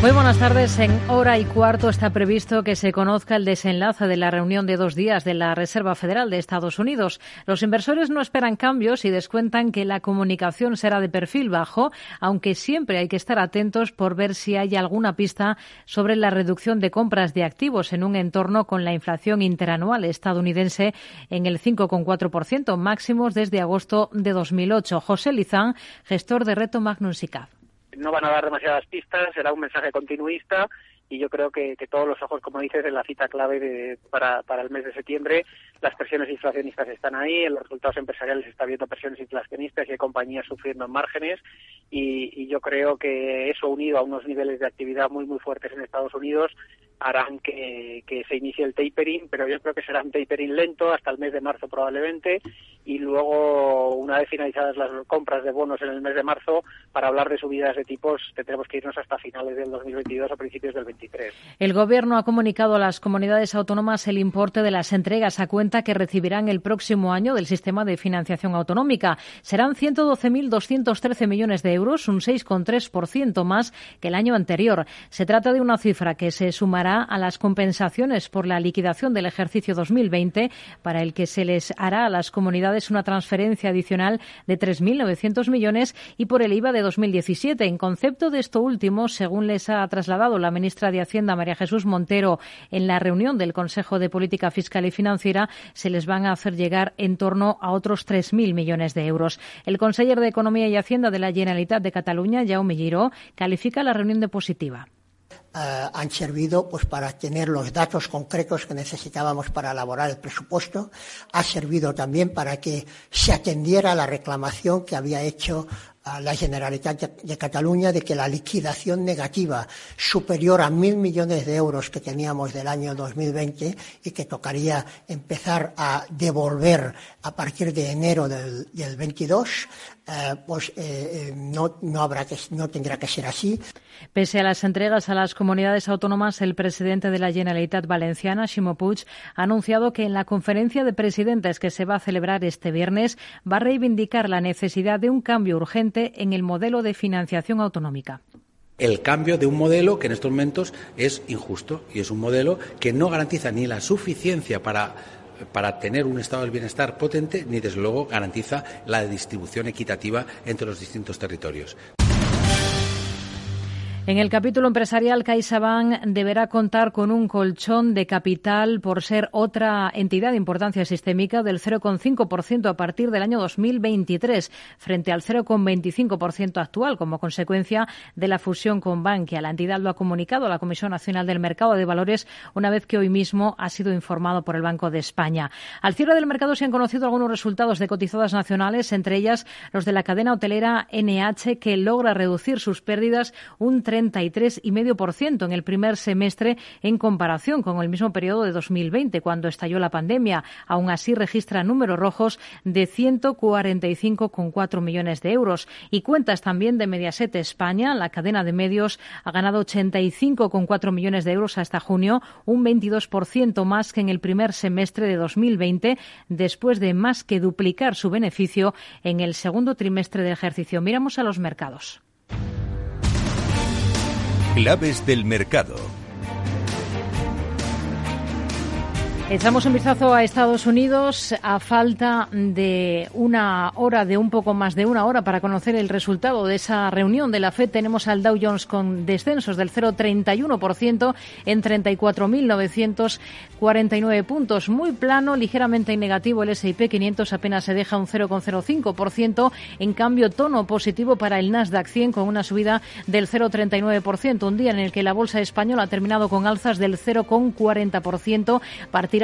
Muy buenas tardes. En hora y cuarto está previsto que se conozca el desenlace de la reunión de dos días de la Reserva Federal de Estados Unidos. Los inversores no esperan cambios y descuentan que la comunicación será de perfil bajo, aunque siempre hay que estar atentos por ver si hay alguna pista sobre la reducción de compras de activos en un entorno con la inflación interanual estadounidense en el 5,4%, máximos desde agosto de 2008. José Lizán, gestor de Reto Magnum SICAV no van a dar demasiadas pistas, será un mensaje continuista y yo creo que, todos los ojos, como dices, en la cita clave para, para el mes de septiembre, las presiones inflacionistas están ahí, en los resultados empresariales está viendo presiones inflacionistas y hay compañías sufriendo en márgenes y, y yo creo que eso unido a unos niveles de actividad muy, muy fuertes en Estados Unidos harán que, se inicie el tapering, pero yo creo que será un tapering lento hasta el mes de marzo probablemente y luego una vez finalizadas las compras de bonos en el mes de marzo para hablar de subidas de tipos tendremos que irnos hasta finales del 2022 o principios del 23. El gobierno ha comunicado a las comunidades autónomas el importe de las entregas a cuenta que recibirán el próximo año del sistema de financiación autonómica. Serán 112.213 millones de euros, un 6,3% más que el año anterior. Se trata de una cifra que se sumará a las compensaciones por la liquidación del ejercicio 2020, para el que se les hará a las comunidades una transferencia adicional de 3.900 millones y por el IVA de 2017. En concepto de esto último, según les ha trasladado la ministra de Hacienda, María Jesús Montero, en la reunión del Consejo de Política Fiscal y Financiera, se les van a hacer llegar en torno a otros 3.000 millones de euros. El conseller de Economía y Hacienda de la Generalitat de Cataluña, Jaume Giró, califica la reunión de positiva. Eh, han servido pues para tener los datos concretos que necesitábamos para elaborar el presupuesto, ha servido también para que se atendiera la reclamación que había hecho a la Generalitat de Cataluña de que la liquidación negativa superior a mil millones de euros que teníamos del año 2020 y que tocaría empezar a devolver a partir de enero del, 22, eh, pues eh, no, no, habrá que, no tendrá que ser así. Pese a las entregas a las comunidades autónomas, el presidente de la Generalitat Valenciana, Ximo Puig, ha anunciado que en la conferencia de presidentes que se va a celebrar este viernes va a reivindicar la necesidad de un cambio urgente en el modelo de financiación autonómica el cambio de un modelo que en estos momentos es injusto y es un modelo que no garantiza ni la suficiencia para para tener un estado del bienestar potente, ni desde luego garantiza la distribución equitativa entre los distintos territorios. En el capítulo empresarial, CaixaBank deberá contar con un colchón de capital por ser otra entidad de importancia sistémica del 0,5% a partir del año 2023, frente al 0,25% actual, como consecuencia de la fusión con Bankia. La entidad lo ha comunicado a la Comisión Nacional del Mercado de Valores una vez que hoy mismo ha sido informado por el Banco de España. Al cierre del mercado se han conocido algunos resultados de cotizadas nacionales, entre ellas los de la cadena hotelera NH, que logra reducir sus pérdidas un 33,5% en el primer semestre en comparación con el mismo periodo de 2020, cuando estalló la pandemia. Aún así, registra números rojos de 145,4 millones de euros. Y cuentas también de Mediaset España. La cadena de medios ha ganado 85,4 millones de euros hasta junio, un 22% más que en el primer semestre de 2020, después de más que duplicar su beneficio en el segundo trimestre del ejercicio. Miramos a los mercados. Claves del mercado. Echamos un vistazo a Estados Unidos a falta de una hora, de un poco más de una hora para conocer el resultado de esa reunión de la FED. Tenemos al Dow Jones con descensos del 0,31% en 34.949 puntos. Muy plano, ligeramente negativo el S&P 500 apenas se deja un 0,05%. En cambio, tono positivo para el Nasdaq 100 con una subida del 0,39%. Un día en el que la bolsa española ha terminado con alzas del 0,40%.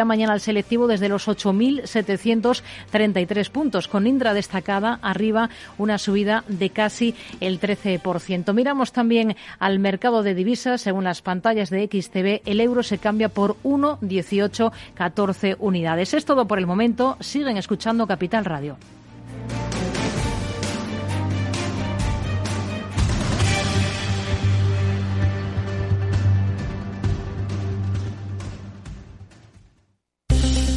Mañana al selectivo desde los 8.733 puntos, con Indra destacada arriba una subida de casi el 13%. Miramos también al mercado de divisas. Según las pantallas de XTV, el euro se cambia por 1,1814 unidades. Es todo por el momento. Siguen escuchando Capital Radio.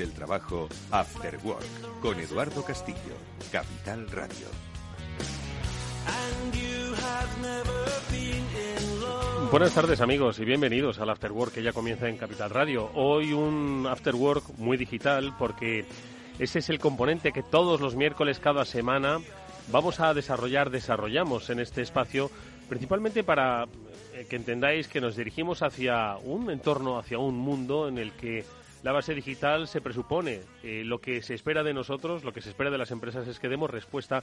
Del trabajo, After Work, con Eduardo Castillo, Capital Radio. Buenas tardes amigos y bienvenidos al After Work que ya comienza en Capital Radio. Hoy un After Work muy digital porque ese es el componente que todos los miércoles cada semana vamos a desarrollar, desarrollamos en este espacio, principalmente para eh, que entendáis que nos dirigimos hacia un entorno, hacia un mundo en el que la base digital se presupone. Eh, lo que se espera de nosotros, lo que se espera de las empresas es que demos respuesta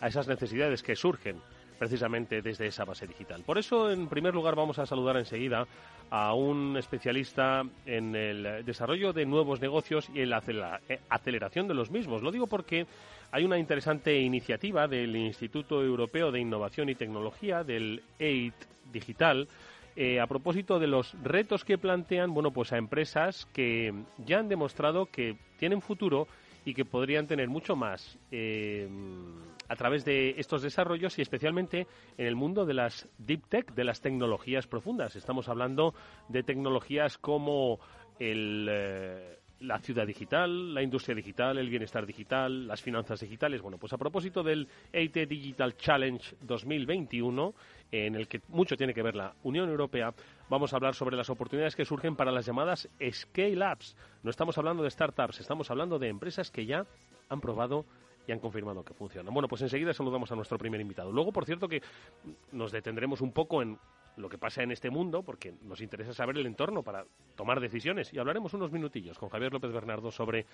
a esas necesidades que surgen precisamente desde esa base digital. Por eso, en primer lugar, vamos a saludar enseguida a un especialista en el desarrollo de nuevos negocios y en la eh, aceleración de los mismos. Lo digo porque hay una interesante iniciativa del Instituto Europeo de Innovación y Tecnología, del EIT Digital, eh, a propósito de los retos que plantean, bueno, pues a empresas que ya han demostrado que tienen futuro y que podrían tener mucho más eh, a través de estos desarrollos y especialmente en el mundo de las deep tech, de las tecnologías profundas. Estamos hablando de tecnologías como el, eh, la ciudad digital, la industria digital, el bienestar digital, las finanzas digitales. Bueno, pues a propósito del EIT Digital Challenge 2021, en el que mucho tiene que ver la Unión Europea, vamos a hablar sobre las oportunidades que surgen para las llamadas scale-ups. No estamos hablando de startups, estamos hablando de empresas que ya han probado y han confirmado que funcionan. Bueno, pues enseguida saludamos a nuestro primer invitado. Luego, por cierto, que nos detendremos un poco en lo que pasa en este mundo, porque nos interesa saber el entorno para tomar decisiones. Y hablaremos unos minutillos con Javier López Bernardo sobre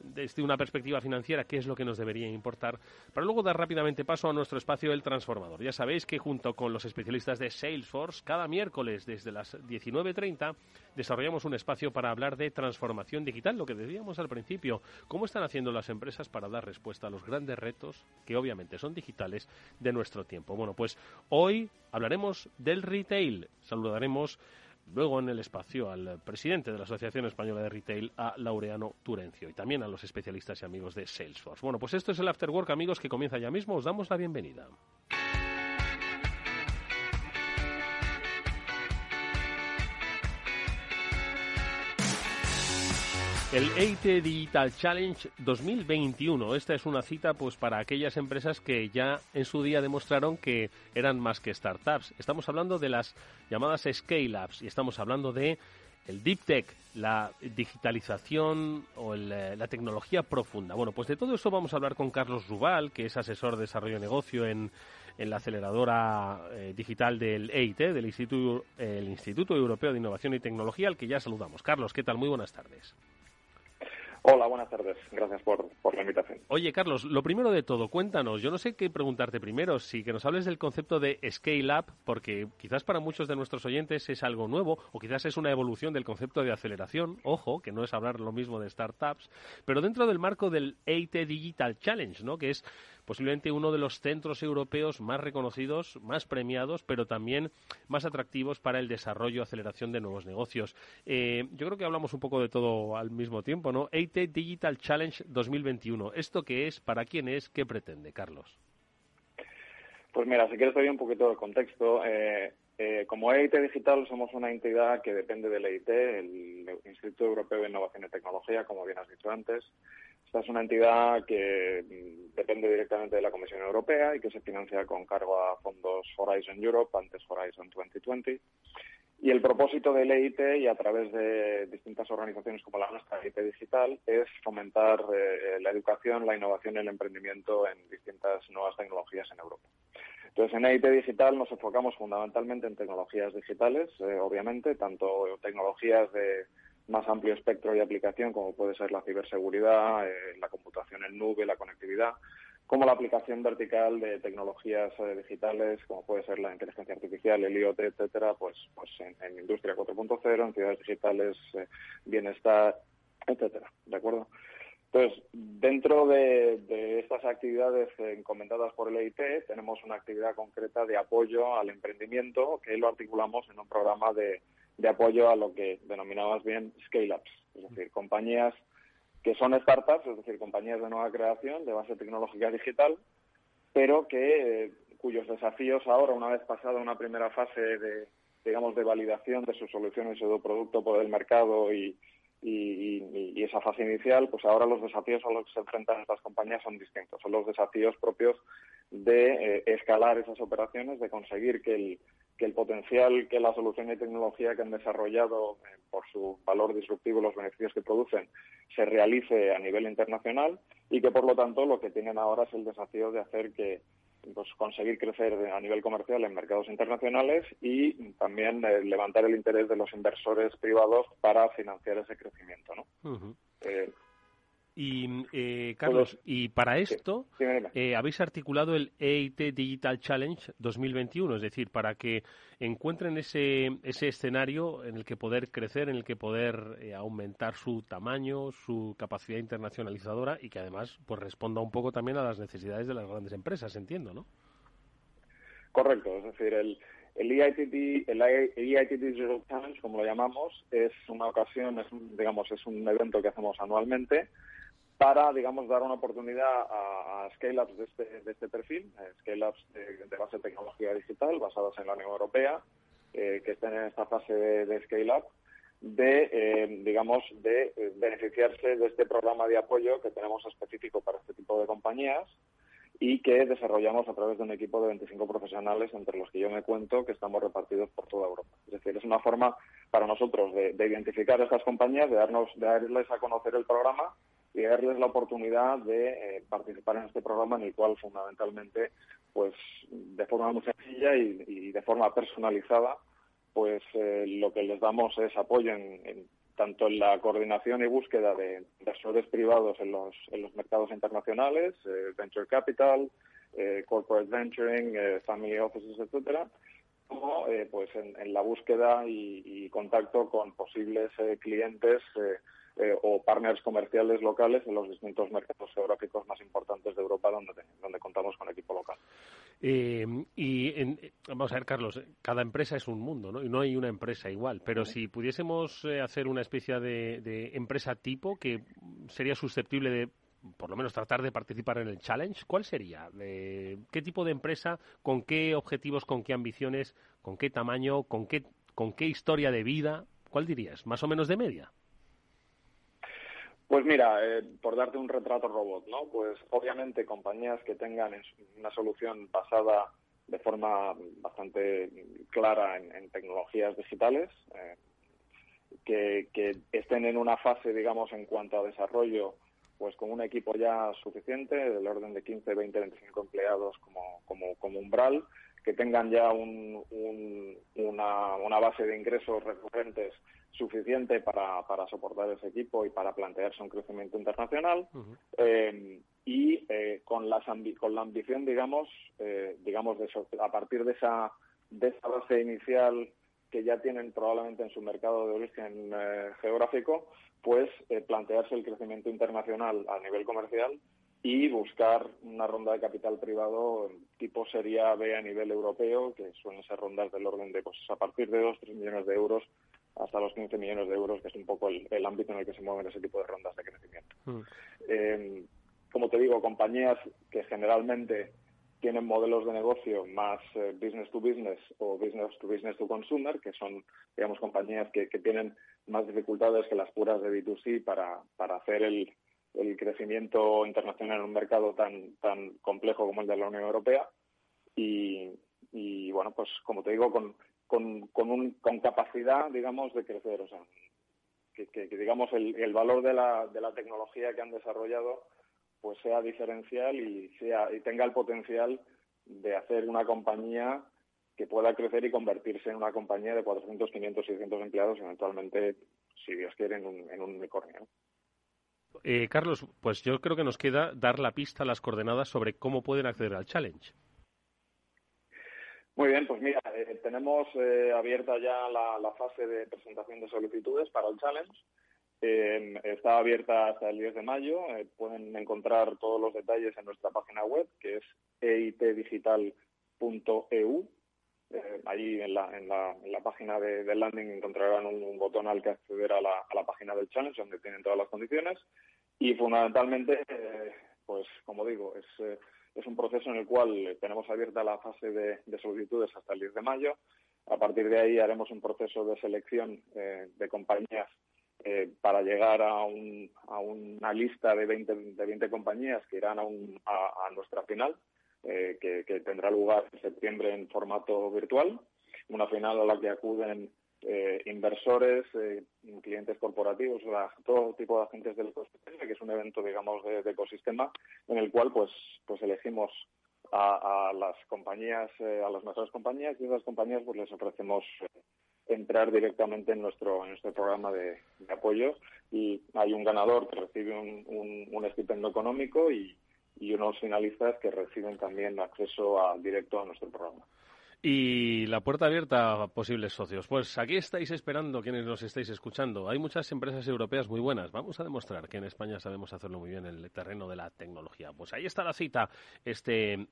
desde una perspectiva financiera qué es lo que nos debería importar, para luego dar rápidamente paso a nuestro espacio El Transformador. Ya sabéis que junto con los especialistas de Salesforce, cada miércoles desde las 19.30 desarrollamos un espacio para hablar de transformación digital, lo que decíamos al principio, cómo están haciendo las empresas para dar respuesta a los grandes retos, que obviamente son digitales, de nuestro tiempo. Bueno, pues hoy hablaremos del retail. Saludaremos Luego en el espacio al presidente de la Asociación Española de Retail, a Laureano Turencio, y también a los especialistas y amigos de Salesforce. Bueno, pues esto es el After Work, amigos, que comienza ya mismo. Os damos la bienvenida. El EIT Digital Challenge 2021. Esta es una cita pues para aquellas empresas que ya en su día demostraron que eran más que startups. Estamos hablando de las llamadas scale-ups y estamos hablando de el deep tech, la digitalización o eh, la tecnología profunda. Bueno, pues de todo eso vamos a hablar con Carlos Rubal, que es asesor de desarrollo de negocio en, la aceleradora eh, digital del EIT, del Instituto, el Instituto Europeo de Innovación y Tecnología, al que ya saludamos. Carlos, ¿qué tal? Muy buenas tardes. Hola, buenas tardes. Gracias por, la invitación. Oye, Carlos, lo primero de todo, cuéntanos. Yo no sé qué preguntarte primero, si que nos hables del concepto de Scale Up, porque quizás para muchos de nuestros oyentes es algo nuevo, o quizás es una evolución del concepto de aceleración. Ojo, que no es hablar lo mismo de startups, pero dentro del marco del EIT Digital Challenge, ¿no? Que es posiblemente uno de los centros europeos más reconocidos, más premiados, pero también más atractivos para el desarrollo y aceleración de nuevos negocios. Eh, yo creo que hablamos un poco de todo al mismo tiempo, ¿no? EIT Digital Challenge 2021. ¿Esto qué es? ¿Para quién es? ¿Qué pretende, Carlos? Pues mira, si quieres te un poquito de contexto. Eh, eh, como EIT Digital somos una entidad que depende del EIT, el Instituto Europeo de Innovación y Tecnología, como bien has dicho antes. Esta es una entidad que mm, depende directamente de la Comisión Europea y que se financia con cargo a fondos Horizon Europe, antes Horizon 2020. Y el propósito del EIT y a través de distintas organizaciones como la nuestra, EIT Digital, es fomentar eh, la educación, la innovación y el emprendimiento en distintas nuevas tecnologías en Europa. Entonces, en EIT Digital nos enfocamos fundamentalmente en tecnologías digitales, eh, obviamente, tanto tecnologías de más amplio espectro de aplicación, como puede ser la ciberseguridad, eh, la computación en nube, la conectividad, como la aplicación vertical de tecnologías eh, digitales, como puede ser la inteligencia artificial, el IoT, etcétera, pues, pues en, industria 4.0, en ciudades digitales, eh, bienestar, etcétera, ¿de acuerdo? Entonces, dentro de, estas actividades encomendadas por el EIT, tenemos una actividad concreta de apoyo al emprendimiento que lo articulamos en un programa de, de apoyo a lo que denominamos bien scale-ups, es decir, compañías que son startups, es decir, compañías de nueva creación de base tecnológica digital, pero que eh, cuyos desafíos ahora, una vez pasada una primera fase de, digamos, de validación de sus soluciones o de producto por el mercado y, y, esa fase inicial, pues ahora los desafíos a los que se enfrentan estas compañías son distintos. Son los desafíos propios de eh, escalar esas operaciones, de conseguir que el, que el potencial que la solución y tecnología que han desarrollado eh, por su valor disruptivo, los beneficios que producen, se realice a nivel internacional y que, por lo tanto, lo que tienen ahora es el desafío de hacer que pues, conseguir crecer a nivel comercial en mercados internacionales y también eh, levantar el interés de los inversores privados para financiar ese crecimiento. ¿no? Y, eh, Carlos, y para esto eh, habéis articulado el EIT Digital Challenge 2021, es decir, para que encuentren ese, ese escenario en el que poder crecer, en el que poder eh, aumentar su tamaño, su capacidad internacionalizadora y que además pues responda un poco también a las necesidades de las grandes empresas, entiendo, ¿no? Correcto, es decir, el, el EIT, el EIT Digital Challenge, como lo llamamos, es una ocasión, es digamos, es un evento que hacemos anualmente para, digamos, dar una oportunidad a, scale-ups de este, de este perfil, eh, scale-ups de, base de tecnología digital basadas en la Unión Europea, eh, que estén en esta fase de, scale-up, de, eh, digamos, de beneficiarse de este programa de apoyo que tenemos específico para este tipo de compañías y que desarrollamos a través de un equipo de 25 profesionales, entre los que yo me cuento, que estamos repartidos por toda Europa. Es decir, es una forma para nosotros de identificar estas compañías, de, darnos, de darles a conocer el programa y darles la oportunidad de eh, participar en este programa en el cual fundamentalmente, pues de forma muy sencilla y, de forma personalizada, pues eh, lo que les damos es apoyo en, tanto en la coordinación y búsqueda de inversores privados en los, en los mercados internacionales, eh, venture capital, corporate venturing, family offices, etcétera, como pues en, la búsqueda y, y, contacto con posibles clientes eh, o partners comerciales locales en los distintos mercados geográficos más importantes de Europa donde, donde contamos con equipo local. Eh, y vamos a ver, Carlos, cada empresa es un mundo, ¿no? Y no hay una empresa igual. Pero si pudiésemos eh, hacer una especie de, empresa tipo que sería susceptible de por lo menos tratar de participar en el challenge, ¿cuál sería? ¿Qué tipo de empresa? ¿Con qué objetivos? ¿Con qué ambiciones? ¿Con qué tamaño? ¿Con qué, con qué historia de vida? ¿Cuál dirías? ¿Más o menos de media? Pues mira, eh, por darte un retrato robot, ¿no? Pues obviamente compañías que tengan una solución basada de forma bastante clara en, tecnologías digitales, eh, que, estén en una fase, digamos, en cuanto a desarrollo, pues con un equipo ya suficiente, del orden de 15, 20, 25 empleados como, como, como umbral, que tengan ya un, una, una base de ingresos recurrentes suficiente para, para soportar ese equipo y para plantearse un crecimiento internacional eh, y eh, con, las con la ambición, digamos, eh, digamos de a partir de esa, de esa base inicial que ya tienen probablemente en su mercado de origen geográfico, pues plantearse el crecimiento internacional a nivel comercial y buscar una ronda de capital privado tipo sería B a nivel europeo, que suelen ser rondas del orden de pues a partir de 2-3 millones de euros hasta los 15 millones de euros, que es un poco el, ámbito en el que se mueven ese tipo de rondas de crecimiento. Mm. Eh, como te digo, compañías que generalmente tienen modelos de negocio más eh, business to business o business to business to consumer, que son, digamos, compañías que, tienen más dificultades que las puras de B2C para, para hacer el, el crecimiento internacional en un mercado tan, tan complejo como el de la Unión Europea. Y, bueno, pues como te digo, con, con, con, un, con capacidad, digamos, de crecer. O sea, que, que, digamos, el, el, valor de la, de la tecnología que han desarrollado pues sea diferencial y, sea, y tenga el potencial de hacer una compañía que pueda crecer y convertirse en una compañía de 400, 500, 600 empleados, eventualmente, si Dios quiere, en un, en un unicornio. Eh, Carlos, pues yo creo que nos queda dar la pista, las coordenadas sobre cómo pueden acceder al challenge. Muy bien, pues mira, eh, tenemos eh, abierta ya la, fase de presentación de solicitudes para el challenge. está abierta hasta el 10 de mayo. pueden encontrar todos los detalles en nuestra página web, que es eitdigital.eu. allí en la, en, la, en la, página de, del landing encontrarán un, botón al que acceder a la, a la, página del challenge, donde tienen todas las condiciones. Y fundamentalmente, pues como digo, es es un proceso en el cual tenemos abierta la fase de, solicitudes hasta el 10 de mayo. A partir de ahí haremos un proceso de selección eh, de compañías eh, para llegar a, una lista de 20, de 20 compañías que irán a, nuestra final, eh, que, tendrá lugar en septiembre en formato virtual. Una final a la que acuden eh, inversores, eh, clientes corporativos, todo tipo de agentes del ecosistema, que es un evento, digamos, de, ecosistema en el cual, pues, pues elegimos a, las compañías, eh, a las mejores compañías y esas compañías, pues les ofrecemos entrar directamente en nuestro nuestro programa de, apoyo y hay un ganador que recibe un, un, estipendo económico y, y unos finalistas que reciben también acceso a, directo a nuestro programa. Y la puerta abierta a posibles socios. Pues aquí estáis esperando quienes nos estáis escuchando. Hay muchas empresas europeas muy buenas. Vamos a demostrar que en España sabemos hacerlo muy bien en el terreno de la tecnología. Pues ahí está la cita, este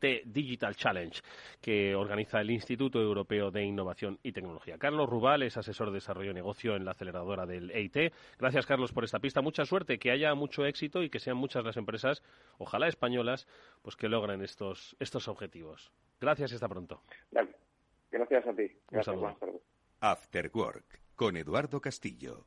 Digital Challenge que organiza el Instituto Europeo de Innovación y Tecnología. Carlos Rubal es asesor de desarrollo de negocio en la aceleradora del EIT. Gracias, Carlos, por esta pista. Mucha suerte, que haya mucho éxito y que sean muchas las empresas, ojalá españolas, pues que logren estos, estos objetivos. Gracias y hasta pronto. Gracias a ti. Gracias, After Work con Eduardo Castillo.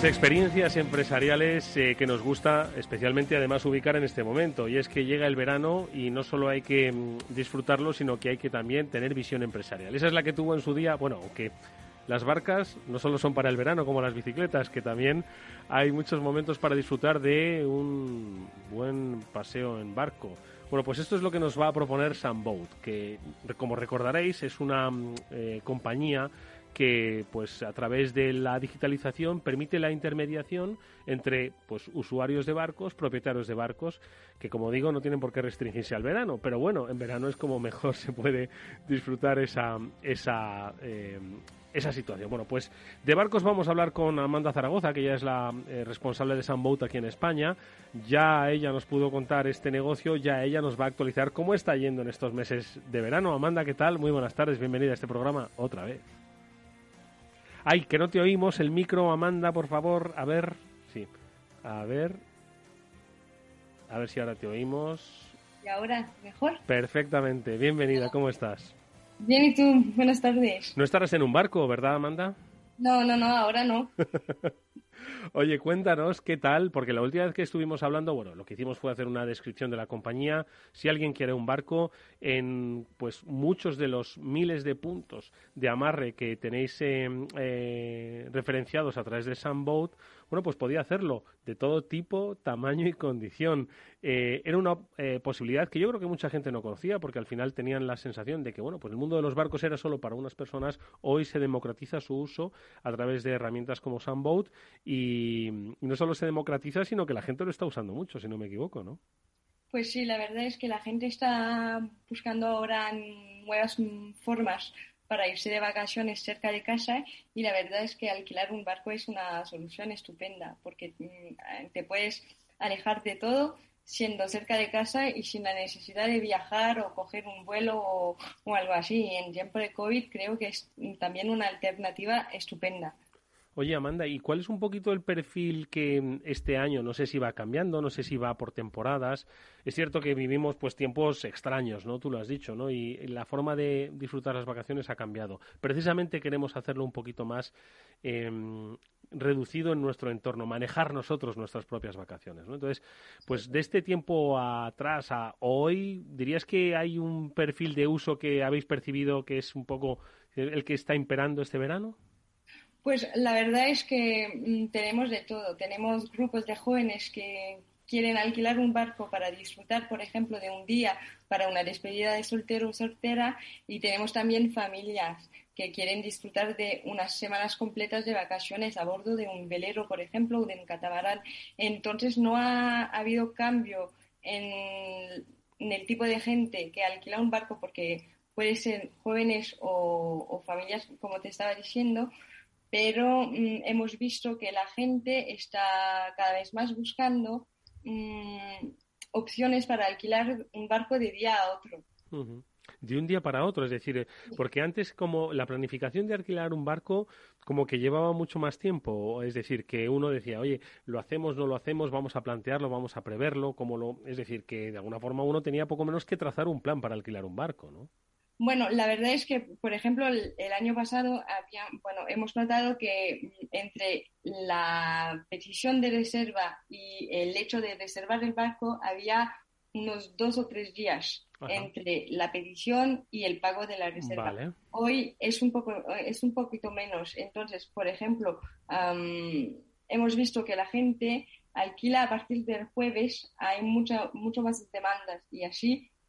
Pues experiencias empresariales eh, que nos gusta especialmente además ubicar en este momento. Y es que llega el verano y no solo hay que mm, disfrutarlo, sino que hay que también tener visión empresarial. Esa es la que tuvo en su día, bueno, que las barcas no solo son para el verano como las bicicletas, que también hay muchos momentos para disfrutar de un buen paseo en barco. Bueno, pues esto es lo que nos va a proponer Sunboat, que como recordaréis es una mm, eh, compañía que pues a través de la digitalización permite la intermediación entre pues usuarios de barcos, propietarios de barcos, que como digo no tienen por qué restringirse al verano, pero bueno, en verano es como mejor se puede disfrutar esa esa eh, esa situación. Bueno, pues de barcos vamos a hablar con Amanda Zaragoza, que ella es la eh, responsable de Sunboat aquí en España. Ya ella nos pudo contar este negocio, ya ella nos va a actualizar cómo está yendo en estos meses de verano. Amanda, ¿qué tal? Muy buenas tardes, bienvenida a este programa otra vez. Ay, que no te oímos. El micro, Amanda, por favor. A ver. Sí. A ver. A ver si ahora te oímos. ¿Y ahora mejor? Perfectamente. Bienvenida. ¿Cómo estás? Bien, ¿y tú? Buenas tardes. No estarás en un barco, ¿verdad, Amanda? No, no, no, ahora no. Oye, cuéntanos qué tal, porque la última vez que estuvimos hablando, bueno, lo que hicimos fue hacer una descripción de la compañía. Si alguien quiere un barco, en pues muchos de los miles de puntos de amarre que tenéis eh, eh, referenciados a través de Sunboat, bueno, pues podía hacerlo de todo tipo, tamaño y condición. Eh, era una posibilidad que yo creo que mucha gente no conocía, porque al final tenían la sensación de que, bueno, pues el mundo de los barcos era solo para unas personas. Hoy se democratiza su uso a través de herramientas como Sunboat no solo se democratiza, sino que la gente lo está usando mucho, si no me equivoco, ¿no? Pues sí, la verdad es que la gente está buscando ahora nuevas formas para irse de vacaciones cerca de casa y la verdad es que alquilar un barco es una solución estupenda porque mm, te puedes alejar de todo siendo cerca de casa y sin la necesidad de viajar o coger un vuelo o, o algo así. Y en tiempo de COVID creo que es también una alternativa estupenda. Oye, Amanda, ¿y cuál es un poquito el perfil que mm, este año, no sé si va cambiando, no sé si va por temporadas? Es cierto que vivimos pues tiempos extraños, ¿no? Tú lo has dicho, ¿no? Y la forma de disfrutar las vacaciones ha cambiado. Precisamente queremos hacerlo un poquito más em, reducido en nuestro entorno, manejar nosotros nuestras propias vacaciones, ¿no? Entonces, pues de este tiempo atrás a hoy, ¿dirías que hay un perfil de uso que habéis percibido que es un poco el que está imperando este verano? Pues la verdad es que mm, tenemos de todo. Tenemos grupos de jóvenes que quieren alquilar un barco para disfrutar, por ejemplo, de un día para una despedida de soltero o soltera y tenemos también familias que quieren disfrutar de unas semanas completas de vacaciones a bordo de un velero, por ejemplo, o de un catamarán. Entonces no ha, habido cambio en, el tipo de gente que alquila un barco porque puede ser jóvenes o, o familias, como te estaba diciendo, pero mm, hemos visto que la gente está cada vez más buscando mm, opciones para alquilar un barco de día a otro. De un día para otro, es decir, eh, porque antes como la planificación de alquilar un barco como que llevaba mucho más tiempo, es decir, que uno decía, oye, lo hacemos, no lo hacemos, vamos a plantearlo, vamos a preverlo, como lo, es decir, que de alguna forma uno tenía poco menos que trazar un plan para alquilar un barco, ¿no? Bueno, la verdad es que, por ejemplo, el, año pasado había, bueno, hemos notado que entre la petición de reserva y el hecho de reservar el barco había unos dos o tres días entre la petición y el pago de la reserva. Hoy es un poco es un poquito menos. Entonces, por ejemplo, hemos visto que la gente alquila a partir del jueves, hay mucha mucho más demandas y así Mm,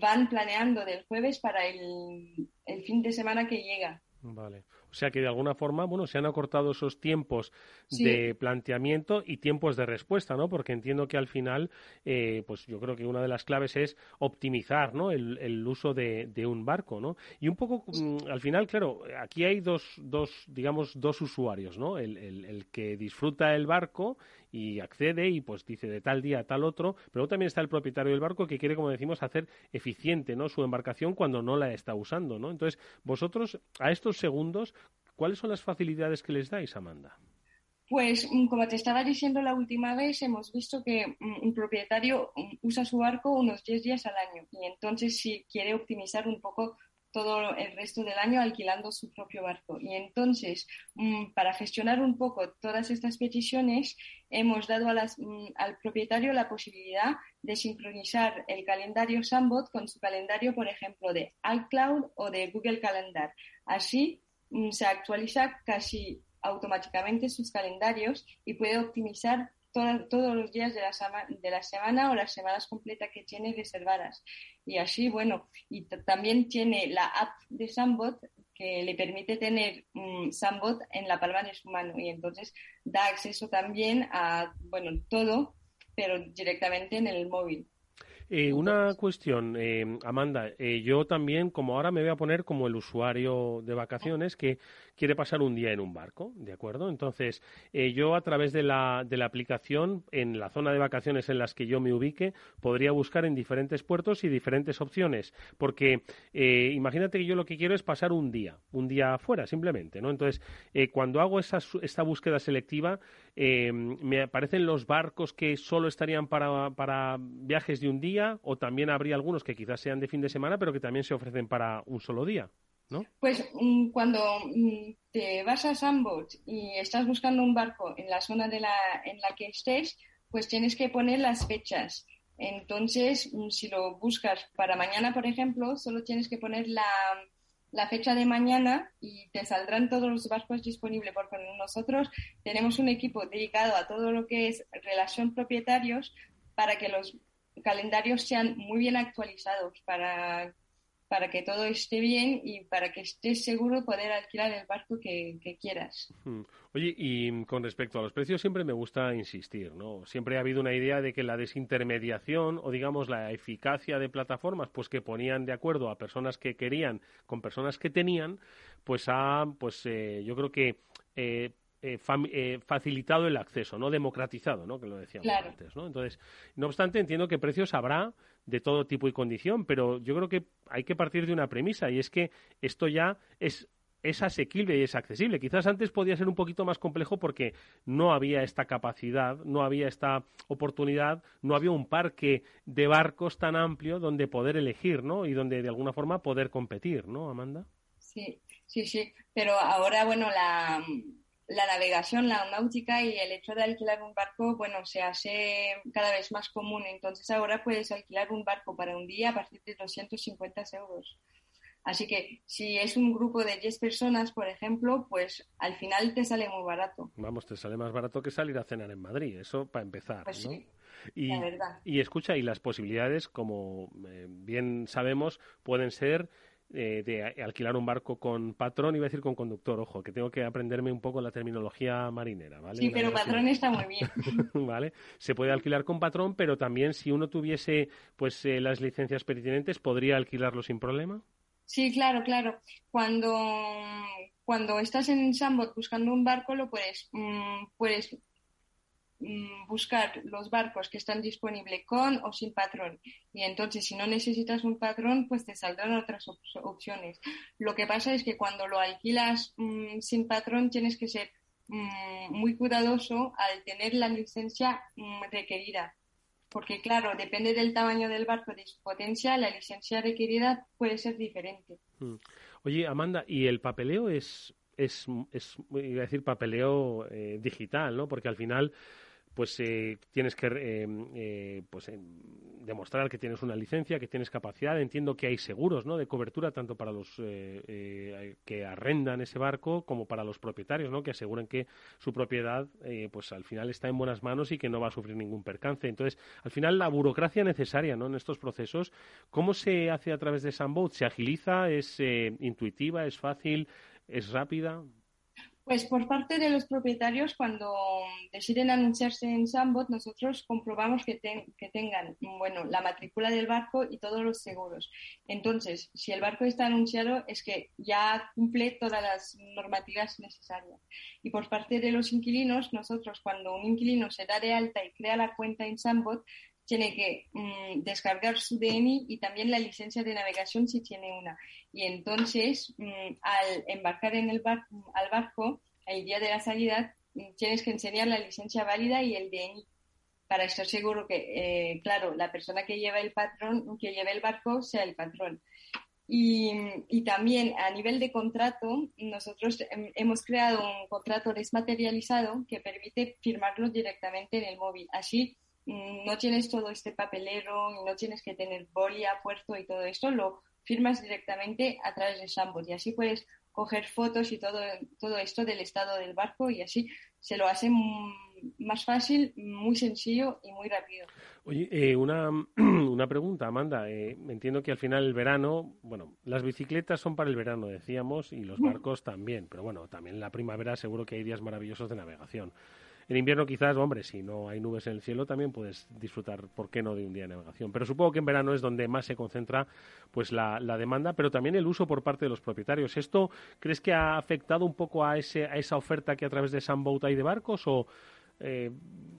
van planeando del jueves para el, el fin de semana que llega. Vale. O sea que de alguna forma, bueno, se han acortado esos tiempos de planteamiento y tiempos de respuesta, ¿no? Porque entiendo que al final, eh, pues yo creo que una de las claves es optimizar, ¿no? El, el uso de, de, un barco, ¿no? Y un poco, mm, al final, claro, aquí hay dos, dos digamos, dos usuarios, ¿no? El, el, el que disfruta el barco y accede y pues dice de tal día a tal otro, pero también está el propietario del barco que quiere, como decimos, hacer eficiente, ¿no? Su embarcación cuando no la está usando, ¿no? Entonces, vosotros a estos segundos ¿Cuáles son las facilidades que les dais, Amanda? Pues mm, como te estaba diciendo la última vez, hemos visto que mm, un propietario mm, usa su barco unos 10 días al año y entonces si quiere optimizar un poco todo el resto del año alquilando su propio barco. Y entonces, para gestionar un poco todas estas peticiones, hemos dado al propietario la posibilidad de sincronizar el calendario Sambot con su calendario, por ejemplo, de iCloud o de Google Calendar. Así, se actualiza casi automáticamente sus calendarios y puede optimizar todos los días de la, de la semana o las semanas completas que tiene reservadas. Y así, bueno, y también tiene la app de Sambot que le permite tener um, Sambot en la palma de su mano y entonces da acceso también a, bueno, todo, pero directamente en el móvil. Eh, una cuestión, eh, Amanda. Eh, yo también, como ahora me voy a poner como el usuario de vacaciones que quiere pasar un día en un barco, ¿de acuerdo? Entonces, yo a través de la, de la aplicación, en la zona de vacaciones en las que yo me ubique, podría buscar en diferentes puertos y diferentes opciones. Porque imagínate que yo lo que quiero es pasar un día, un día afuera, simplemente, ¿no? Entonces, cuando hago esa, esta búsqueda selectiva, me aparecen los barcos que solo estarían para viajes de un día o también habría algunos que quizás sean de fin de semana, pero que también se ofrecen para un solo día, ¿no? Pues mm, cuando mm, te vas a Sambot y estás buscando un barco en la zona de la, en la que estés, pues tienes que poner las fechas. Entonces, mm, si lo buscas para mañana, por ejemplo, solo tienes que poner la, la fecha de mañana y te saldrán todos los barcos disponibles, porque nosotros tenemos un equipo dedicado a todo lo que es relación propietarios para que los calendarios sean muy bien actualizados para para que todo esté bien y para que estés seguro poder alquilar el barco que, quieras. Oye, y con respecto a los precios siempre me gusta insistir, ¿no? Siempre ha habido una idea de que la desintermediación o digamos la eficacia de plataformas pues que ponían de acuerdo a personas que querían con personas que tenían, pues ha, pues eh, yo creo que eh, eh, eh, facilitado el acceso, no democratizado, ¿no? Que lo decíamos antes, ¿no? Entonces, no obstante, entiendo que precios habrá de todo tipo y condición, pero yo creo que hay que partir de una premisa y es que esto ya es es asequible y es accesible. Quizás antes podía ser un poquito más complejo porque no había esta capacidad, no había esta oportunidad, no había un parque de barcos tan amplio donde poder elegir, ¿no? Y donde de alguna forma poder competir, ¿no, Amanda? Sí, sí, sí. Pero ahora, bueno, la, la navegación, la náutica y el hecho de alquilar un barco, bueno, se hace cada vez más común. Entonces ahora puedes alquilar un barco para un día a partir de 250 euros. Así que si es un grupo de 10 personas, por ejemplo, pues al final te sale muy barato. Vamos, te sale más barato que salir a cenar en Madrid, eso para empezar. Pues ¿no? sí. Y, y escucha, y las posibilidades, como eh, bien sabemos, pueden ser eh, de alquilar un barco con patrón, iba a decir con conductor, ojo, que tengo que aprenderme un poco la terminología marinera, ¿vale? Sí, pero patrón está muy bien. ¿Vale? Se puede alquilar con patrón, pero también si uno tuviese pues eh, las licencias pertinentes, ¿podría alquilarlo sin problema? Sí, claro, claro. Cuando, cuando estás en Sambot buscando un barco, lo puedes, mm, puedes buscar los barcos que están disponibles con o sin patrón. Y entonces, si no necesitas un patrón, pues te saldrán otras opciones. Lo que pasa es que cuando lo alquilas mm, sin patrón, tienes que ser mm, muy cuidadoso al tener la licencia requerida. Porque, claro, depende del tamaño del barco, de su potencia, la licencia requerida puede ser diferente. Oye, Amanda, ¿y el papeleo es, es, es iba a decir, papeleo eh, digital, ¿no? Porque al final pues eh, tienes que eh, eh, pues, demostrar que tienes una licencia, que tienes capacidad. Entiendo que hay seguros ¿no? de cobertura tanto para los que arrendan ese barco como para los propietarios, ¿no? que aseguran que su propiedad pues al final está en buenas manos y que no va a sufrir ningún percance. Entonces, al final, la burocracia necesaria ¿no? en estos procesos, ¿cómo se hace a través de Sunboat? ¿Se agiliza? ¿Es intuitiva? ¿Es fácil? ¿Es rápida? Pues por parte de los propietarios, cuando deciden anunciarse en Sambot, nosotros comprobamos que, que, tengan, bueno, la matrícula del barco y todos los seguros. Entonces, si el barco está anunciado, es que ya cumple todas las normativas necesarias. Y por parte de los inquilinos, nosotros cuando un inquilino se da de alta y crea la cuenta en Sambot, tiene que mm, descargar su DNI y también la licencia de navegación si tiene una. Y entonces, mm, al embarcar en el barco, al barco, el día de la salida, mm, tienes que enseñar la licencia válida y el DNI para estar seguro que, eh, claro, la persona que lleva el patrón, que lleva el barco, sea el patrón. Y, y, también a nivel de contrato, nosotros hemos creado un contrato desmaterializado que permite firmarlo directamente en el móvil. Así Mm, no tienes todo este papelero no tienes que tener boli a puerto y todo esto, lo firmas directamente a través de Sambot y así puedes coger fotos y todo, todo esto del estado del barco y así se lo hace más fácil, muy sencillo y muy rápido. Oye, eh, una, una pregunta, Amanda. Eh, entiendo que al final el verano, bueno, las bicicletas son para el verano, decíamos, y los barcos también, pero bueno, también en la primavera seguro que hay días maravillosos de navegación. En invierno quizás, hombre, si no hay nubes en el cielo también puedes disfrutar, ¿por qué no?, de un día de navegación. Pero supongo que en verano es donde más se concentra pues la, demanda, pero también el uso por parte de los propietarios. ¿Esto crees que ha afectado un poco a, ese, esa oferta que a través de Sunboat hay de barcos o...? Eh,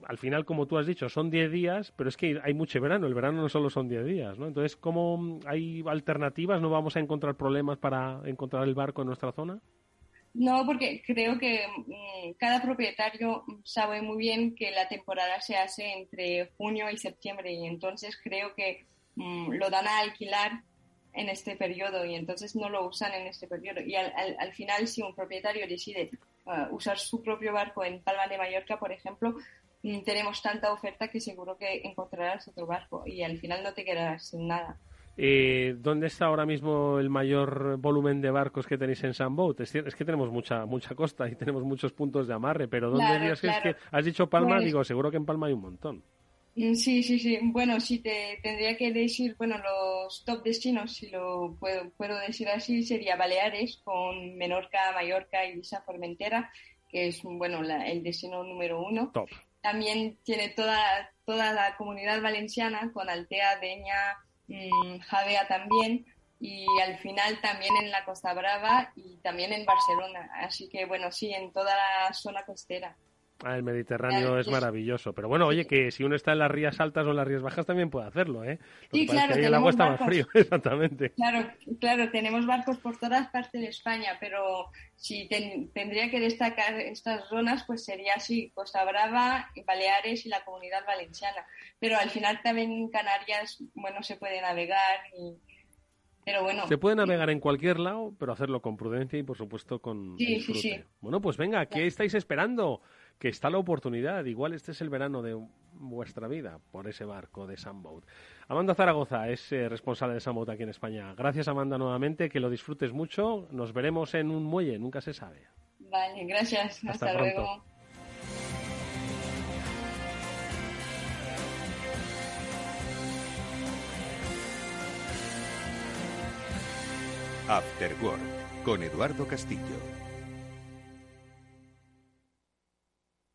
al final, como tú has dicho, son 10 días, pero es que hay mucho verano. El verano no solo son 10 días, ¿no? Entonces, ¿cómo hay alternativas? ¿No vamos a encontrar problemas para encontrar el barco en nuestra zona? No, porque creo que mm, cada propietario sabe muy bien que la temporada se hace entre junio y septiembre y entonces creo que mm, lo dan a alquilar en este periodo y entonces no lo usan en este periodo. Y al, al, final, si un propietario decide uh, usar su propio barco en Palma de Mallorca, por ejemplo, mm, tenemos tanta oferta que seguro que encontrarás otro barco y al final no te quedarás sin nada. Eh, ¿Dónde está ahora mismo el mayor volumen de barcos que tenéis en Sunboat? Es, es que tenemos mucha mucha costa y tenemos muchos puntos de amarre, pero ¿dónde dirías que es que has dicho Palma? Pues digo, seguro que en Palma hay un montón. Mm, sí, sí, sí. Bueno, sí, te tendría que decir, bueno, los top destinos, si lo puedo, puedo decir así, sería Baleares con Menorca, Mallorca, Ibiza, Formentera, que es, bueno, el destino número uno. Top. También tiene toda, toda la comunidad valenciana con Altea, Deña, mmm, Javea también y al final también en la Costa Brava y también en Barcelona. Así que bueno, sí, en toda la zona costera. Ah, el Mediterráneo es maravilloso. Pero bueno, oye, que si uno está en las rías altas o en las rías bajas también puede hacerlo, ¿eh? sí, claro. el agua está más frío, exactamente. Claro, claro, tenemos barcos por todas partes de España, pero si tendría que destacar estas zonas, pues sería así, Costa Brava, Baleares y la Comunidad Valenciana. Pero al final también en Canarias, bueno, se puede navegar y pero bueno. Se puede navegar en cualquier lado, pero hacerlo con prudencia y por supuesto con sí, Sí, sí. Bueno, pues venga, ¿qué estáis esperando? Que está la oportunidad. Igual este es el verano de vuestra vida por ese barco de Sunboat. Amanda Zaragoza es eh, responsable de Sunboat aquí en España. Gracias, Amanda, nuevamente. Que lo disfrutes mucho. Nos veremos en un muelle, nunca se sabe. Vale, gracias. Hasta, luego. After Work con Eduardo Castillo.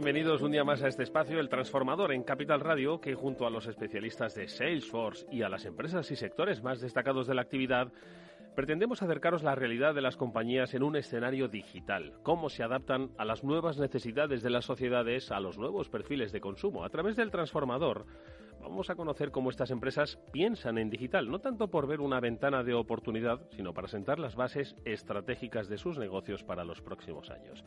Bienvenidos un día más a este espacio, El Transformador en Capital Radio, que junto a los especialistas de Salesforce y a las empresas y sectores más destacados de la actividad, pretendemos acercaros la realidad de las compañías en un escenario digital, cómo se adaptan a las nuevas necesidades de las sociedades, a los nuevos perfiles de consumo. A través del Transformador vamos a conocer cómo estas empresas piensan en digital, no tanto por ver una ventana de oportunidad, sino para sentar las bases estratégicas de sus negocios para los próximos años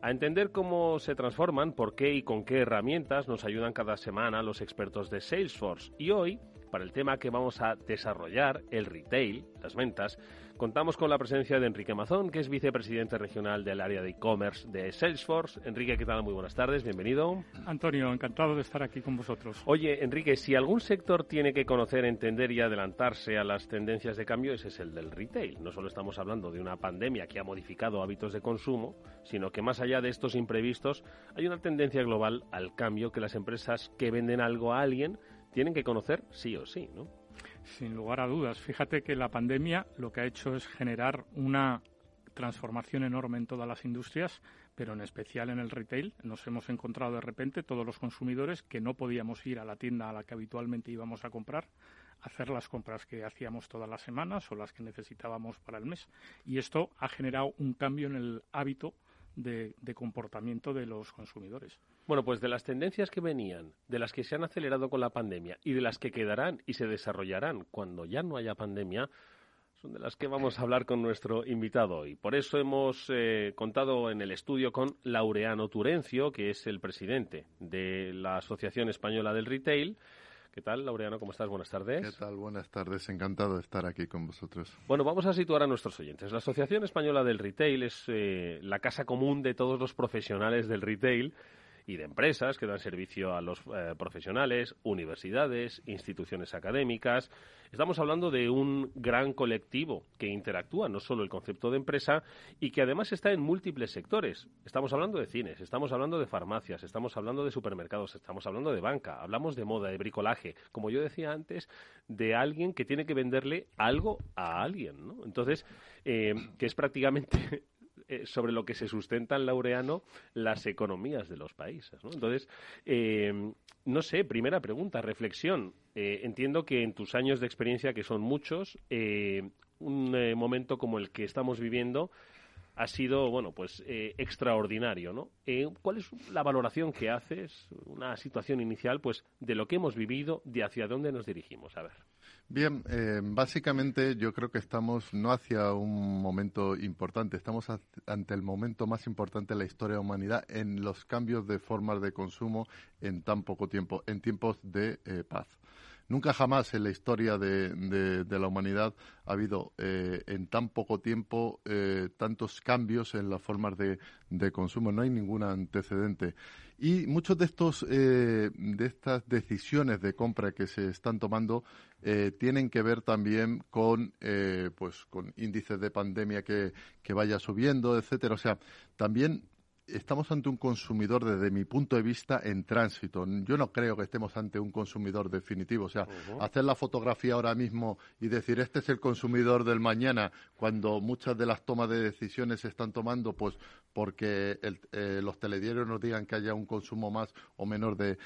a entender cómo se transforman, por qué y con qué herramientas nos ayudan cada semana los expertos de Salesforce. Y hoy, para el tema que vamos a desarrollar, el retail, las ventas, Contamos con la presencia de Enrique Mazón, que es vicepresidente regional del área de e-commerce de Salesforce. Enrique, ¿qué tal? Muy buenas tardes, bienvenido. Antonio, encantado de estar aquí con vosotros. Oye, Enrique, si algún sector tiene que conocer, entender y adelantarse a las tendencias de cambio, ese es el del retail. No solo estamos hablando de una pandemia que ha modificado hábitos de consumo, sino que más allá de estos imprevistos, hay una tendencia global al cambio que las empresas que venden algo a alguien tienen que conocer sí o sí, ¿no? Sin lugar a dudas. Fíjate que la pandemia lo que ha hecho es generar una transformación enorme en todas las industrias, pero en especial en el retail. Nos hemos encontrado de repente todos los consumidores que no podíamos ir a la tienda a la que habitualmente íbamos a comprar, hacer las compras que hacíamos todas las semanas o las que necesitábamos para el mes. Y esto ha generado un cambio en el hábito de, comportamiento de los consumidores. Bueno, pues de las tendencias que venían, de las que se han acelerado con la pandemia y de las que quedarán y se desarrollarán cuando ya no haya pandemia, son de las que vamos a hablar con nuestro invitado hoy. Por eso hemos eh, contado en el estudio con Laureano Turencio, que es el presidente de la Asociación Española del Retail ¿Qué tal, Laureano? ¿Cómo estás? Buenas tardes. ¿Qué tal? Buenas tardes. Encantado de estar aquí con vosotros. Bueno, vamos a situar a nuestros oyentes. La Asociación Española del Retail es eh, la casa común de todos los profesionales del retail y de empresas que dan servicio a los eh, profesionales, universidades, instituciones académicas. Estamos hablando de un gran colectivo que interactúa, no solo el concepto de empresa, y que además está en múltiples sectores. Estamos hablando de cines, estamos hablando de farmacias, estamos hablando de supermercados, estamos hablando de banca, hablamos de moda, de bricolaje, como yo decía antes, de alguien que tiene que venderle algo a alguien. ¿no? Entonces, eh, que es prácticamente eh, sobre lo que se sustenta en Laureano las economías de los países. ¿no? Entonces, eh, no sé, primera pregunta, reflexión. Eh, entiendo que en tus años de experiencia, que son muchos, un momento como el que estamos viviendo ha sido, bueno, pues extraordinario, ¿no? ¿Cuál es la valoración que haces, una situación inicial, pues, de lo que hemos vivido, de hacia dónde nos dirigimos? A ver. Bien, eh, básicamente yo creo que estamos no hacia un momento importante, estamos ante el momento más importante de la historia de la humanidad en los cambios de formas de consumo en tan poco tiempo, en tiempos de eh, paz. Nunca jamás en la historia de, la humanidad ha habido eh, en tan poco tiempo eh, tantos cambios en las formas de, consumo. No hay ningún antecedente. Y muchos de estos de estas decisiones de compra que se están tomando tienen que ver también con pues con índices de pandemia que, que vaya subiendo, etcétera. O sea, también estamos ante un consumidor desde mi punto de vista en tránsito. Yo no creo que estemos ante un consumidor definitivo. O sea, hacer la fotografía ahora mismo y decir este es el consumidor del mañana, cuando muchas de las tomas de decisiones se están tomando, pues porque eh, los telediarios nos digan que haya un consumo más o menor de,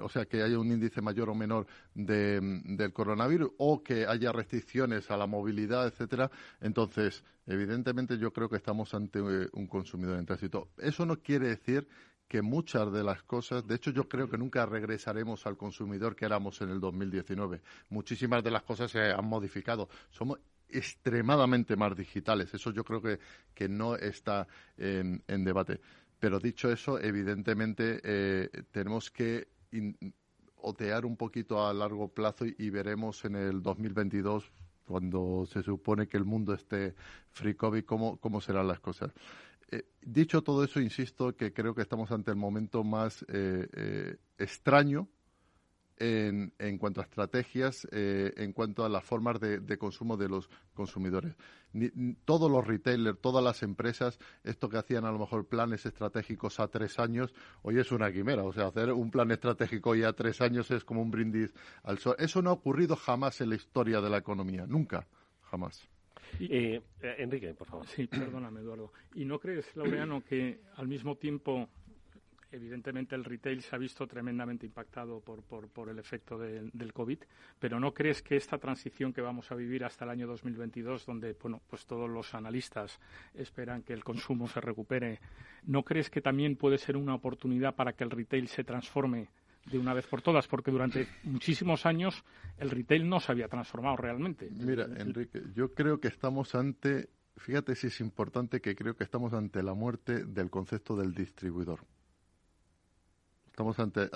o sea, que haya un índice mayor o menor del coronavirus o que haya restricciones a la movilidad, etcétera. Entonces, evidentemente yo creo que estamos ante eh, un consumidor en tránsito. Eso no quiere decir que muchas de las cosas, de hecho yo creo que nunca regresaremos al consumidor que éramos en el 2019. Muchísimas de las cosas se han modificado. Somos extremadamente más digitales. Eso yo creo que, que no está en, debate. Pero dicho eso, evidentemente eh, tenemos que otear un poquito a largo plazo y, veremos en el 2022 cuando se supone que el mundo esté free COVID, cómo, cómo serán las cosas. Eh, dicho todo eso, insisto que creo que estamos ante el momento más eh, extraño en, en cuanto a estrategias, eh, en cuanto a las formas de, consumo de los consumidores. Todos los retailers, todas las empresas, esto que hacían a lo mejor planes estratégicos a tres años, hoy es una quimera. O sea, hacer un plan estratégico hoy a tres años es como un brindis al sol. Eso no ha ocurrido jamás en la historia de la economía, nunca, jamás. Eh, Enrique, por favor. Sí, perdóname, Eduardo. ¿Y no crees, Laureano, que al mismo tiempo evidentemente el retail se ha visto tremendamente impactado por, el efecto del COVID, pero ¿no crees que esta transición que vamos a vivir hasta el año 2022, donde bueno, pues todos los analistas esperan que el consumo se recupere, ¿no crees que también puede ser una oportunidad para que el retail se transforme de una vez por todas, porque durante muchísimos años el retail no se había transformado realmente. Mira, Enrique, yo creo que estamos ante, fíjate si es importante que creo que estamos ante la muerte del concepto del distribuidor. Estamos ante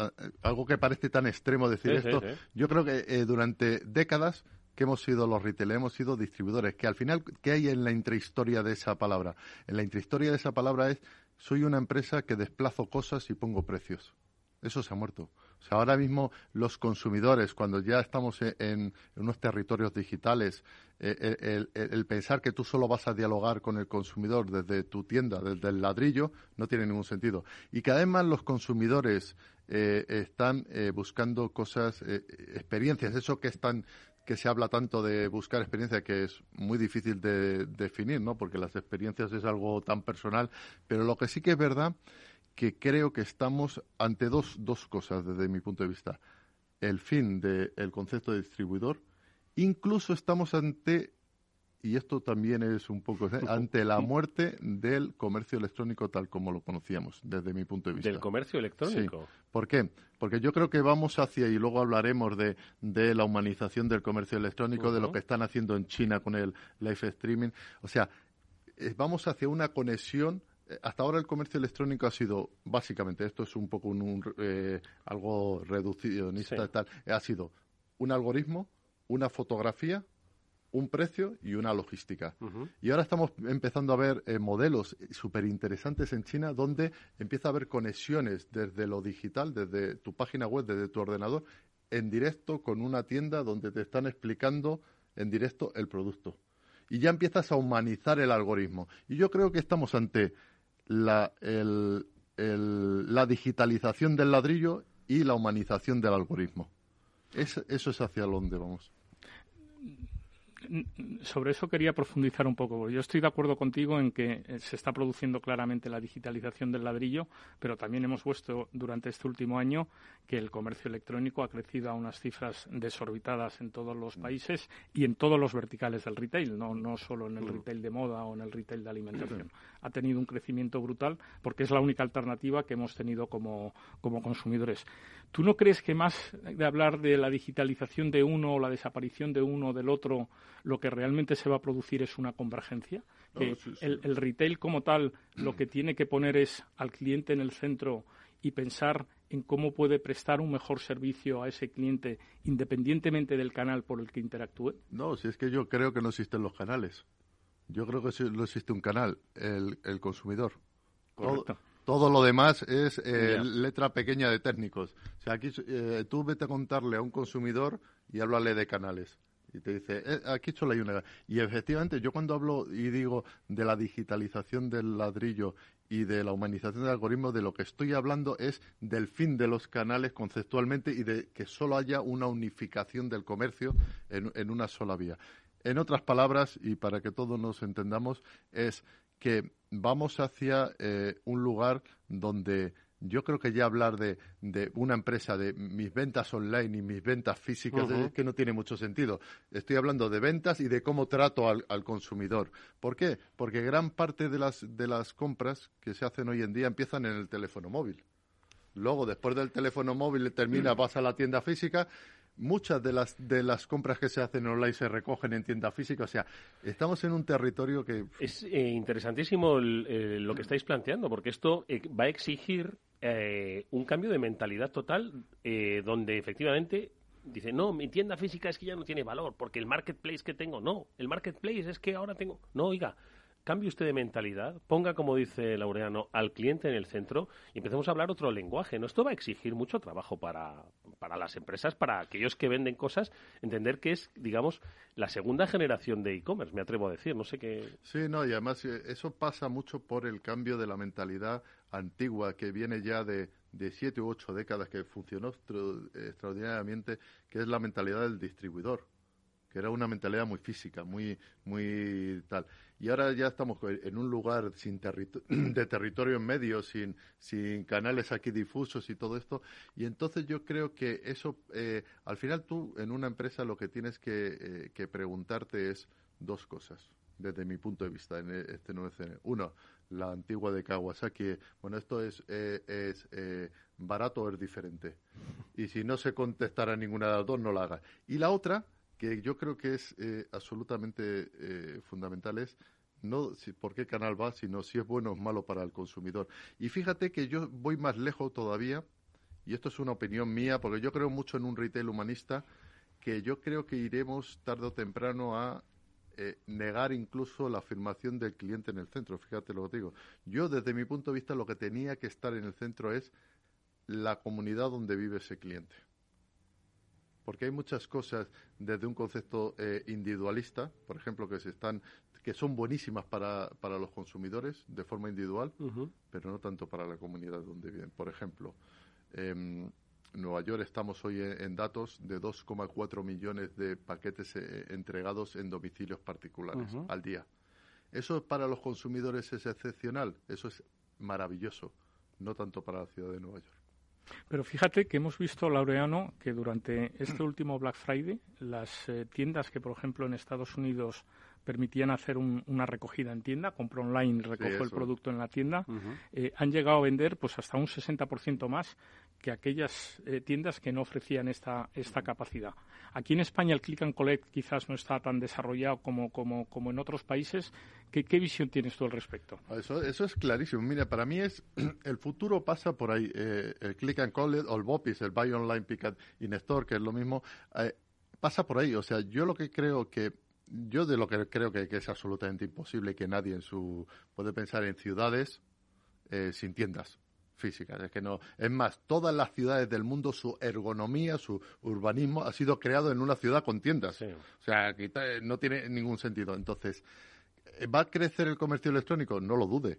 algo que parece tan extremo decir esto. Yo creo que eh, durante décadas que hemos sido los retail, hemos sido distribuidores, que al final, ¿qué hay en la intrahistoria de esa palabra? En la intrahistoria de esa palabra es, soy una empresa que desplazo cosas y pongo precios. Eso se ha muerto. O sea, ahora mismo los consumidores, cuando ya estamos en, unos territorios digitales, eh, el, pensar que tú solo vas a dialogar con el consumidor desde tu tienda, desde el ladrillo, no tiene ningún sentido. Y que además los consumidores eh, están eh, buscando cosas, experiencias, eso que están que se habla tanto de buscar experiencia que es muy difícil de definir, ¿no? Porque las experiencias es algo tan personal, pero lo que sí que es verdad que creo que estamos ante dos, dos cosas desde mi punto de vista. El fin del concepto de distribuidor, incluso estamos ante, y esto también es un poco, ¿eh? ante la muerte del comercio electrónico tal como lo conocíamos, desde mi punto de vista. ¿Del comercio electrónico? ¿Por qué? Porque yo creo que vamos hacia, y luego hablaremos de, de la humanización del comercio electrónico, de lo que están haciendo en China con el live streaming. O sea, eh, vamos hacia una conexión hasta ahora el comercio electrónico ha sido, básicamente, esto es un poco un, eh, algo reduccionista tal, ha sido un algoritmo, una fotografía, un precio y una logística. Y ahora estamos empezando a ver eh, modelos súper interesantes en China donde empieza a haber conexiones desde lo digital, desde tu página web, desde tu ordenador, en directo con una tienda donde te están explicando en directo el producto. Y ya empiezas a humanizar el algoritmo. Y yo creo que estamos ante la, la digitalización del ladrillo y la humanización del algoritmo. eso es hacia dónde vamos sobre eso quería profundizar un poco. Yo estoy de acuerdo contigo en que eh, se está produciendo claramente la digitalización del ladrillo, pero también hemos visto durante este último año que el comercio electrónico ha crecido a unas cifras desorbitadas en todos los países y en todos los verticales del retail, no, no solo en el retail de moda o en el retail de alimentación. Ha tenido un crecimiento brutal porque es la única alternativa que hemos tenido como, como consumidores. ¿Tú no crees que más de hablar de la digitalización de uno o la desaparición de uno o del otro, lo que realmente se va a producir es una convergencia? Que el, retail como tal lo que tiene que poner es al cliente en el centro y pensar en cómo puede prestar un mejor servicio a ese cliente independientemente del canal por el que interactúe? No, si es que yo creo que no existen los canales. Yo creo que no existe un canal, el, el consumidor. Correcto. Todo, lo demás es eh, letra pequeña de técnicos. O sea, aquí eh, tú vete a contarle a un consumidor y háblale de canales. Y te dice, eh, aquí solo hay una. Y efectivamente, yo cuando hablo y digo de la digitalización del ladrillo y de la humanización del algoritmo, de lo que estoy hablando es del fin de los canales conceptualmente y de que solo haya una unificación del comercio en, una sola vía. En otras palabras, y para que todos nos entendamos, es que vamos hacia eh, un lugar donde yo creo que ya hablar de, una empresa de mis ventas online y mis ventas físicas es que no tiene mucho sentido. Estoy hablando de ventas y de cómo trato al, consumidor. ¿Por qué? Porque gran parte de las, de las compras que se hacen hoy en día empiezan en el teléfono móvil. Luego, después del teléfono móvil termina, vas a la tienda física muchas de las de las compras que se hacen online se recogen en tienda física. O sea, estamos en un territorio que es eh, interesantísimo eh, lo que estáis planteando, porque esto eh, va a exigir eh, un cambio de mentalidad total donde efectivamente dice, no, mi tienda física es que ya no tiene valor, porque el marketplace que tengo, no, el marketplace es que ahora tengo, no, oiga, cambie usted de mentalidad, ponga, como dice Laureano, al cliente en el centro y empecemos a hablar otro lenguaje. ¿no? Esto va a exigir mucho trabajo para, para las empresas, para aquellos que venden cosas, entender que es, digamos, la segunda generación de e-commerce, me atrevo a decir. No sé qué. Sí, no, y además eh, eso pasa mucho por el cambio de la mentalidad antigua que viene ya de, de siete u ocho décadas, que funcionó extraordinariamente, que es la mentalidad del distribuidor que era una mentalidad muy física, muy, muy tal. Y ahora ya estamos en un lugar sin de territorio en medio, sin, sin canales aquí difusos y todo esto. Y entonces yo creo que eso, eh, al final tú en una empresa lo que tienes que, eh, preguntarte es dos cosas desde mi punto de vista en este nuevo escenario. Uno, la antigua de Kawasaki. Bueno, esto es, eh, es eh, barato o es diferente. Y si no se contestara ninguna de las dos, no la haga. Y la otra, que yo creo que es eh, absolutamente eh, fundamental, es no si, por qué canal va, sino si es bueno o malo para el consumidor. Y fíjate que yo voy más lejos todavía, y esto es una opinión mía, porque yo creo mucho en un retail humanista, que yo creo que iremos tarde o temprano a eh, negar incluso la afirmación del cliente en el centro. Fíjate lo que digo. Yo, desde mi punto de vista, lo que tenía que estar en el centro es la comunidad donde vive ese cliente. Porque hay muchas cosas desde un concepto eh, individualista, por ejemplo, que se están que son buenísimas para, para los consumidores de forma individual, pero no tanto para la comunidad donde viven. Por ejemplo, eh, Nueva York estamos hoy en, datos de 2,4 millones de paquetes eh, entregados en domicilios particulares al día. Eso para los consumidores es excepcional, eso es maravilloso, no tanto para la ciudad de Nueva York. Pero fíjate que hemos visto, Laureano, que durante este último Black Friday, las eh, tiendas que, por ejemplo, en Estados Unidos permitían hacer una recogida en tienda, compro online, recojo el producto en la tienda, eh, han llegado a vender pues hasta un 60% más que aquellas eh, tiendas que no ofrecían esta, esta capacidad. Aquí en España el click and collect quizás no está tan desarrollado como, como, como en otros países. ¿Qué, ¿Qué, visión tienes tú al respecto? Eso, eso es clarísimo. Mira, para mí es el futuro pasa por ahí. Eh, el click and collect o el BOPIS, el Buy Online Pick in Store, que es lo mismo, pasa por ahí. O sea, yo lo que creo que yo de lo que creo que, es absolutamente imposible que nadie en su puede pensar en ciudades eh, sin tiendas físicas. Es que no. Es más, todas las ciudades del mundo, su ergonomía, su urbanismo ha sido creado en una ciudad con tiendas. O sea, que no tiene ningún sentido. Entonces, ¿va a crecer el comercio electrónico? No lo dude.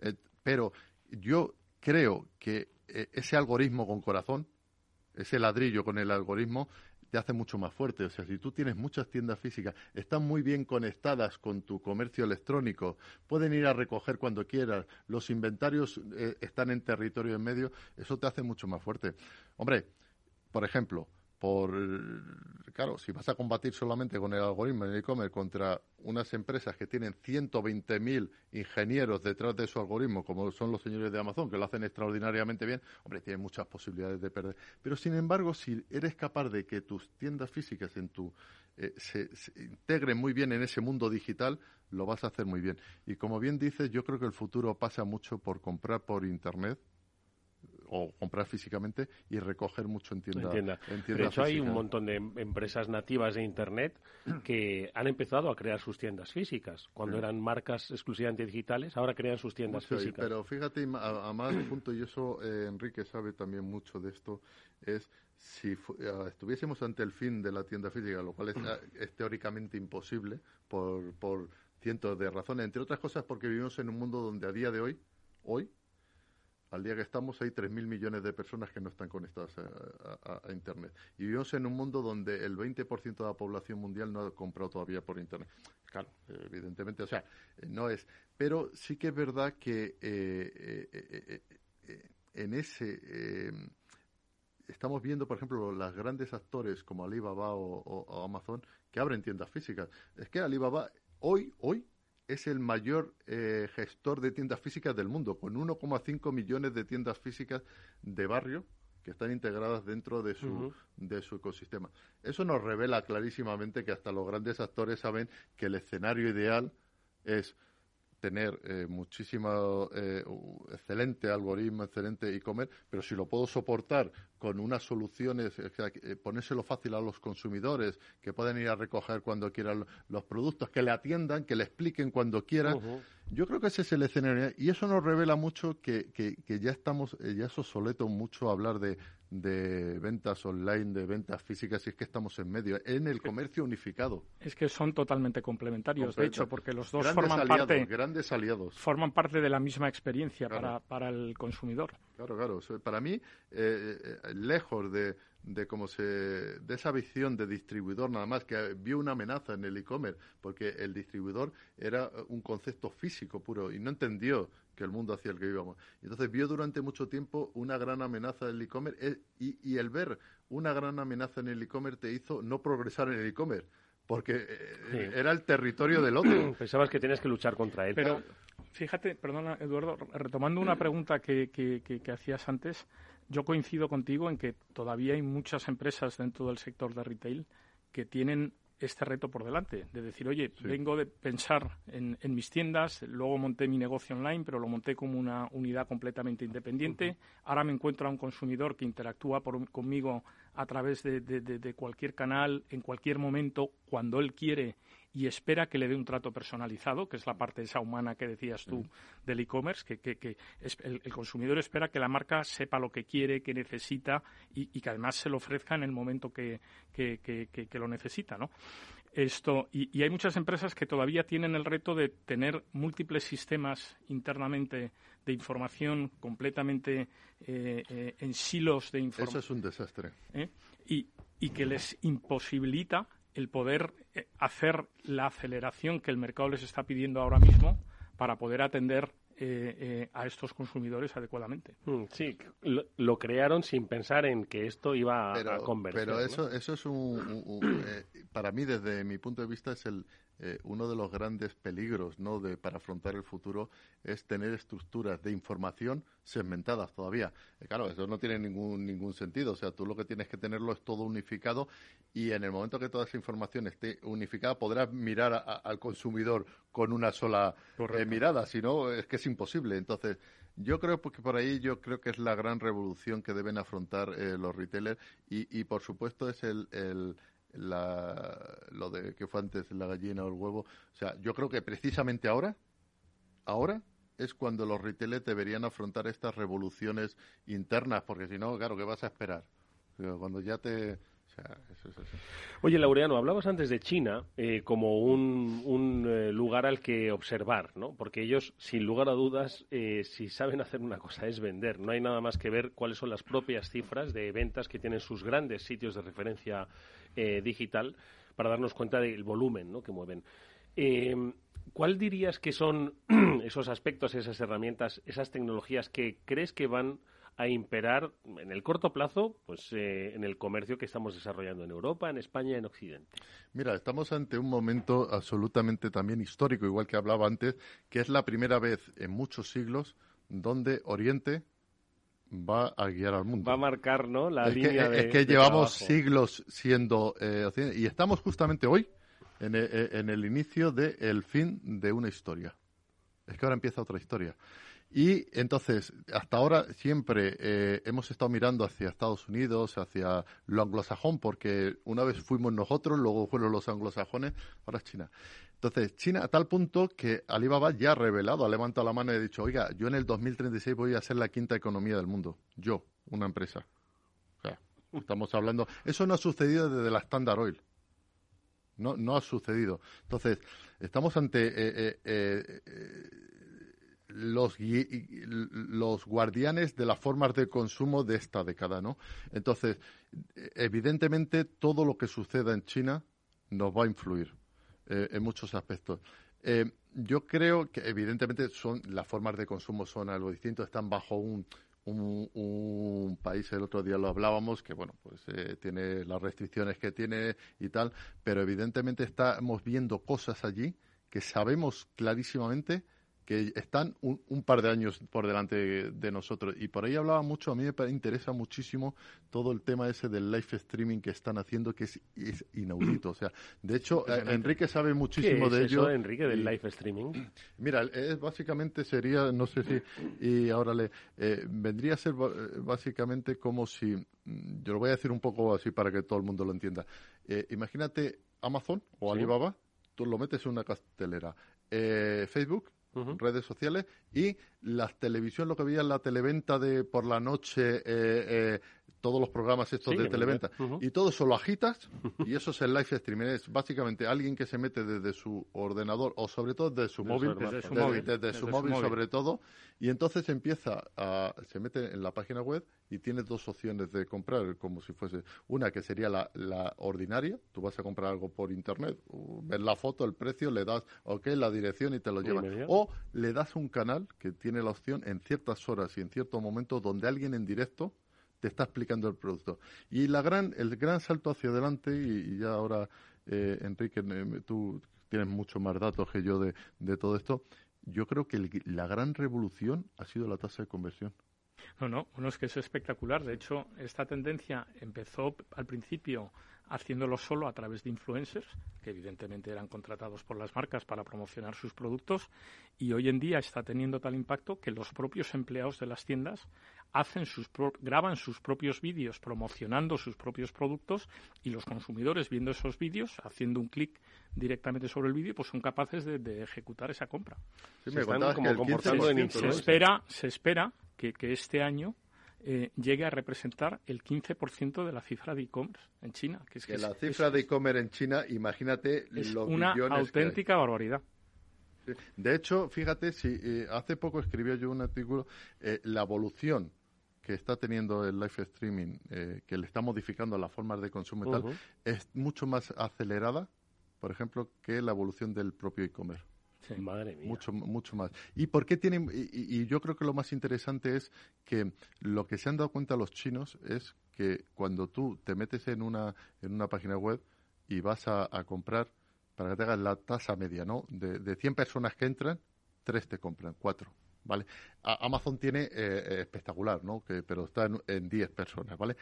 Eh, pero yo creo que eh, ese algoritmo con corazón, ese ladrillo con el algoritmo, te hace mucho más fuerte. O sea, si tú tienes muchas tiendas físicas, están muy bien conectadas con tu comercio electrónico, pueden ir a recoger cuando quieras, los inventarios eh, están en territorio en medio, eso te hace mucho más fuerte. Hombre, por ejemplo, por claro, si vas a combatir solamente con el algoritmo en el e-commerce contra unas empresas que tienen 120.000 ingenieros detrás de su algoritmo, como son los señores de Amazon, que lo hacen extraordinariamente bien, hombre, tienen muchas posibilidades de perder. Pero sin embargo, si eres capaz de que tus tiendas físicas en tu eh, se, integren muy bien en ese mundo digital, lo vas a hacer muy bien. Y como bien dices, yo creo que el futuro pasa mucho por comprar por internet o comprar físicamente y recoger mucho en tienda. Entienda. de hecho, hay un montón de empresas nativas de Internet que han empezado a crear sus tiendas físicas. Cuando eran marcas exclusivamente digitales, ahora crean sus tiendas físicas. Pero fíjate, a, más punto, y eso eh, Enrique sabe también mucho de esto, es si eh, estuviésemos ante el fin de la tienda física, lo cual es, teóricamente imposible por, por cientos de razones, entre otras cosas porque vivimos en un mundo donde a día de hoy, hoy, al día que estamos hay 3.000 millones de personas que no están conectadas a, Internet. Y vivimos en un mundo donde el 20% de la población mundial no ha comprado todavía por Internet. Claro, evidentemente, o sea, no es. Pero sí que es verdad que eh, eh, eh, en ese. estamos viendo, por ejemplo, los grandes actores como Alibaba o Amazon que abren tiendas físicas. Es que Alibaba hoy, hoy, es el mayor eh, gestor de tiendas físicas del mundo, con 1,5 millones de tiendas físicas de barrio que están integradas dentro de su, de su ecosistema. Eso nos revela clarísimamente que hasta los grandes actores saben que el escenario ideal es tener eh, muchísimo eh, excelente algoritmo, excelente e-commerce, pero si lo puedo soportar con unas soluciones, eh, ponérselo fácil a los consumidores, que puedan ir a recoger cuando quieran los productos, que le atiendan, que le expliquen cuando quieran. Yo creo que ese es el escenario. Y eso nos revela mucho que, que, que ya estamos, ya es obsoleto mucho hablar de, de ventas online, de ventas físicas, y es que estamos en medio, en el comercio unificado. Es que son totalmente complementarios, de hecho, porque los dos forman parte grandes aliados. Forman parte de la misma experiencia para, para el consumidor. Claro, claro. Para mí, eh, eh, lejos de, de cómo se de esa visión de distribuidor nada más que vio una amenaza en el e-commerce porque el distribuidor era un concepto físico puro y no entendió que el mundo hacia el que íbamos. Entonces vio durante mucho tiempo una gran amenaza en el e-commerce eh, y, el ver una gran amenaza en el e-commerce te hizo no progresar en el e-commerce porque era el territorio del otro. Pensabas que tienes que luchar contra él. Pero fíjate, perdona Eduardo, retomando una pregunta que, que, que hacías antes, yo coincido contigo en que todavía hay muchas empresas dentro del sector de retail que tienen este reto por delante, de decir, oye, vengo de pensar en, mis tiendas, luego monté mi negocio online, pero lo monté como una unidad completamente independiente, ahora me encuentro a un consumidor que interactúa conmigo a través de, cualquier canal, en cualquier momento, cuando él quiere y espera que le dé un trato personalizado, que es la parte esa humana que decías tú del e-commerce, que, que, el, consumidor espera que la marca sepa lo que quiere, que necesita y, que además se lo ofrezca en el momento que, que lo necesita, ¿no? Esto, y, hay muchas empresas que todavía tienen el reto de tener múltiples sistemas internamente de información completamente eh, eh, en silos de información. Eso es un desastre. ¿Eh? Y, y que les imposibilita el poder eh, hacer la aceleración que el mercado les está pidiendo ahora mismo para poder atender eh, eh, a estos consumidores adecuadamente. Mm, sí, lo, crearon sin pensar en que esto iba a convertir. Pero eso, eso es un, para mí desde mi punto de vista es el, eh, uno de los grandes peligros ¿no? de, para afrontar el futuro es tener estructuras de información segmentadas todavía. Eh, claro, eso no tiene ningún, ningún sentido. O sea, tú lo que tienes que tenerlo es todo unificado y en el momento que toda esa información esté unificada podrás mirar al consumidor con una sola eh, mirada. Si no, es que es imposible. Entonces, yo creo que por ahí yo creo que es la gran revolución que deben afrontar los retailers y, y, por supuesto es el, el la, lo de que fue antes la gallina o el huevo. O sea, yo creo que precisamente ahora, ahora es cuando los retailers deberían afrontar estas revoluciones internas, porque si no, claro, ¿qué vas a esperar? Cuando ya te, Oye, Laureano, hablabas antes de China eh, como un, eh, lugar al que observar, ¿no? Porque ellos, sin lugar a dudas, eh, si saben hacer una cosa es vender. No hay nada más que ver cuáles son las propias cifras de ventas que tienen sus grandes sitios de referencia digital para darnos cuenta del volumen ¿no? que mueven. ¿Cuál dirías que son esos aspectos, esas herramientas, esas tecnologías que crees que van a imperar en el corto plazo pues eh, en el comercio que estamos desarrollando en Europa, en España, en Occidente. Mira, estamos ante un momento absolutamente también histórico, igual que hablaba antes, que es la primera vez en muchos siglos donde Oriente va a guiar al mundo. Va a marcar, ¿no? La es línea que, Es que llevamos siglos siendo eh, y estamos justamente hoy en el, en el inicio del fin de una historia. Es que ahora empieza otra historia. Y entonces, hasta ahora siempre eh, hemos estado mirando hacia Estados Unidos, hacia lo anglosajón, porque una vez fuimos nosotros, luego fueron los anglosajones, ahora es China. Entonces, China a tal punto que Alibaba ya ha revelado, ha levantado la mano y ha dicho, oiga, yo en el 2036 voy a ser la quinta economía del mundo. Yo, una empresa. O sea, estamos hablando... Eso no ha sucedido desde la Standard Oil. No, no ha sucedido. Entonces, estamos ante... Eh, eh, los, los guardianes de las formas de consumo de esta década, ¿no? Entonces, evidentemente, todo lo que suceda en China nos va a influir eh, en muchos aspectos. Eh, yo creo que, evidentemente, son las formas de consumo son algo distinto, están bajo un, un, país, el otro día lo hablábamos, que bueno, pues eh, tiene las restricciones que tiene y tal, pero evidentemente estamos viendo cosas allí que sabemos clarísimamente que están un, un, par de años por delante de nosotros. Y por ahí hablaba mucho, a mí me interesa muchísimo todo el tema ese del live streaming que están haciendo, que es, inaudito. O sea, de hecho, eh, Enrique sabe muchísimo ¿Qué de es ello. Eso, Enrique, del live streaming? Mira, es, básicamente sería, no sé si, y ahora le, eh, vendría a ser básicamente como si, mm, yo lo voy a decir un poco así para que todo el mundo lo entienda. Eh, imagínate Amazon o Alibaba, tú lo metes en una castelera. Facebook redes sociales y la televisión, lo que veía en la televenta de por la noche, eh, eh, todos los programas estos de televenta, y todo eso lo agitas y eso es el live streaming. Es básicamente alguien que se mete desde su ordenador o sobre todo desde su móvil, desde su, móvil, desde, su, móvil, sobre todo, y entonces empieza a, se mete en la página web y tiene dos opciones de comprar, como si fuese una que sería la, la ordinaria, tú vas a comprar algo por internet, ves la foto, el precio, le das, ok, la dirección y te lo llevan. O le das un canal que tiene la opción en ciertas horas y en ciertos momentos donde alguien en directo te está explicando el producto. Y la gran, el gran salto hacia adelante, y, ya ahora, eh, Enrique, tú tienes mucho más datos que yo de, de todo esto, yo creo que la gran revolución ha sido la tasa de conversión. No, no, uno es que es espectacular. De hecho, esta tendencia empezó al principio haciéndolo solo a través de influencers, que evidentemente eran contratados por las marcas para promocionar sus productos, y hoy en día está teniendo tal impacto que los propios empleados de las tiendas hacen sus graban sus propios vídeos promocionando sus propios productos y los consumidores viendo esos vídeos, haciendo un clic directamente sobre el vídeo, pues son capaces de, ejecutar esa compra. se, espera, se espera que, que este año eh, llegue a representar el 15% de la cifra de e-commerce en China. Que, es, que, la cifra de e-commerce en China, imagínate es una auténtica barbaridad. De hecho, fíjate, si eh, hace poco escribió yo un artículo, eh, la evolución que está teniendo el live streaming, que le está modificando las formas de consumo y tal, es mucho más acelerada, por ejemplo, que la evolución del propio e-commerce. Madre mía. Mucho, mucho más. ¿Y por qué tienen.? Y, yo creo que lo más interesante es que lo que se han dado cuenta los chinos es que cuando tú te metes en una, en una página web y vas a, comprar, para que te hagas la tasa media, ¿no? De, de 100 personas que entran, tres te compran, cuatro. ¿Vale? Amazon tiene eh, espectacular, ¿no? Que, pero está en, 10 personas, ¿vale?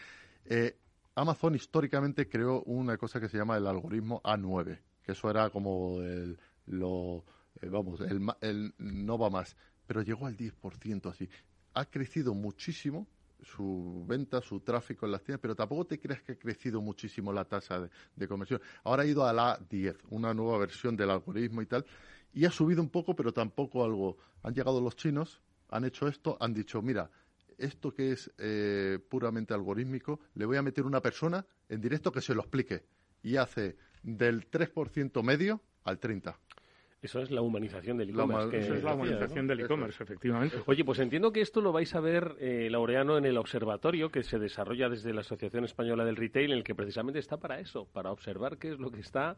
Eh, Amazon históricamente creó una cosa que se llama el algoritmo A9, que eso era como el, lo, eh, vamos, el, el, no va más, pero llegó al 10% así. Ha crecido muchísimo su venta, su tráfico en las tiendas, pero tampoco te creas que ha crecido muchísimo la tasa de, conversión. Ahora ha ido a la 10, una nueva versión del algoritmo y tal, y ha subido un poco, pero tampoco algo. Han llegado los chinos, han hecho esto, han dicho, mira, esto que es eh, puramente algorítmico, le voy a meter una persona en directo que se lo explique. Y hace del 3% medio al 30%. Eso es la humanización del e-commerce. Eso es la humanización del e-commerce, efectivamente. Oye, pues entiendo que esto lo vais a ver, eh, Laureano, en el observatorio que se desarrolla desde la Asociación Española del Retail, en el que precisamente está para eso, para observar qué es lo que está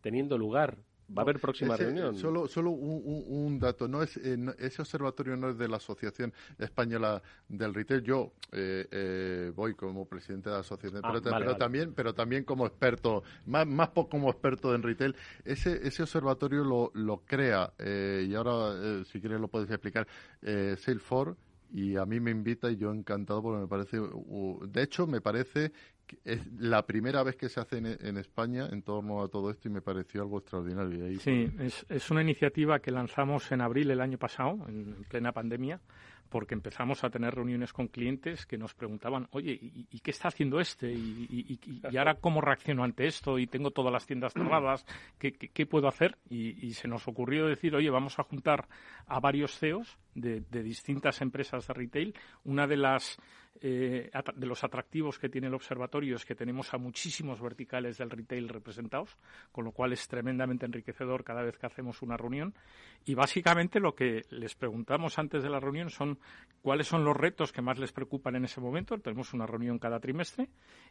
teniendo lugar ¿Va a haber próxima reunión? Solo, solo un, dato. No es, eh, ese observatorio no es de la Asociación Española del Retail. Yo eh, eh, voy como presidente de la asociación, ah, pero, también, pero también como experto, más, más como experto en retail. Ese, ese observatorio lo, lo crea, y ahora, si quieres, lo puedes explicar, Salesforce y a mí me invita y yo encantado porque me parece, de hecho me parece es la primera vez que se hace en, España en torno a todo esto y me pareció algo extraordinario. sí, es, es, una iniciativa que lanzamos en abril el año pasado, en plena pandemia, porque empezamos a tener reuniones con clientes que nos preguntaban, oye, ¿y, qué está haciendo este? ¿Y, ahora cómo reacciono ante esto? Y tengo todas las tiendas cerradas, ¿qué, puedo hacer? Y, se nos ocurrió decir, oye, vamos a juntar a varios CEOs de, de distintas empresas de retail. Una de las eh, de los atractivos que tiene el observatorio es que tenemos a muchísimos verticales del retail representados, con lo cual es tremendamente enriquecedor cada vez que hacemos una reunión. Y básicamente lo que les preguntamos antes de la reunión son cuáles son los retos que más les preocupan en ese momento. Tenemos una reunión cada trimestre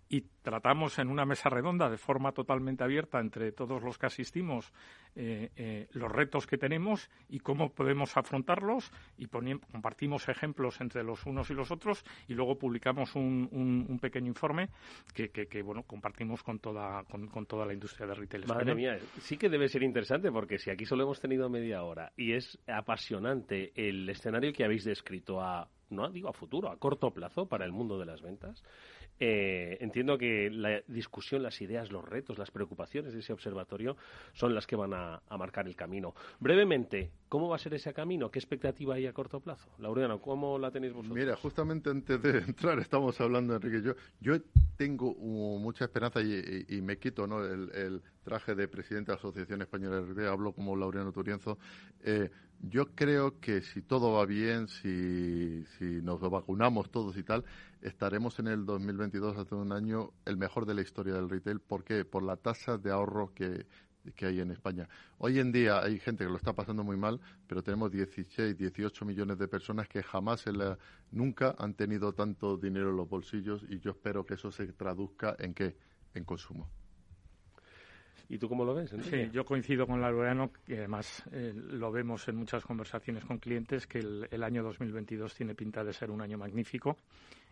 y tratamos en una mesa redonda de forma totalmente abierta entre todos los que asistimos eh, eh, los retos que tenemos y cómo podemos afrontarlos y compartimos ejemplos entre los unos y los otros y luego publicamos un, un, pequeño informe que, que, bueno compartimos con toda con, toda la industria de retail. Madre mía, sí que debe ser interesante porque si aquí solo hemos tenido media hora y es apasionante el escenario que habéis descrito a no digo a futuro, a corto plazo para el mundo de las ventas. Eh, entiendo que la discusión, las ideas, los retos, las preocupaciones de ese observatorio son las que van a, marcar el camino. Brevemente, ¿cómo va a ser ese camino? ¿Qué expectativa hay a corto plazo? Laureano, ¿cómo la tenéis vosotros? Mira, justamente antes de entrar estamos hablando, Enrique, yo, yo tengo mucha esperanza y, me quito ¿no? el, traje de presidente de la Asociación Española de hablo como Laureano Turienzo. Eh, yo creo que si todo va bien, si, si nos vacunamos todos y tal, estaremos en el 2022, hace un año, el mejor de la historia del retail. ¿Por qué? Por la tasa de ahorro que, que hay en España. Hoy en día hay gente que lo está pasando muy mal, pero tenemos 16, 18 millones de personas que jamás, nunca han tenido tanto dinero en los bolsillos y yo espero que eso se traduzca en qué? En consumo. ¿Y tú cómo lo ves? Sí, yo coincido con Laureano, que además eh, lo vemos en muchas conversaciones con clientes, que el, año 2022 tiene pinta de ser un año magnífico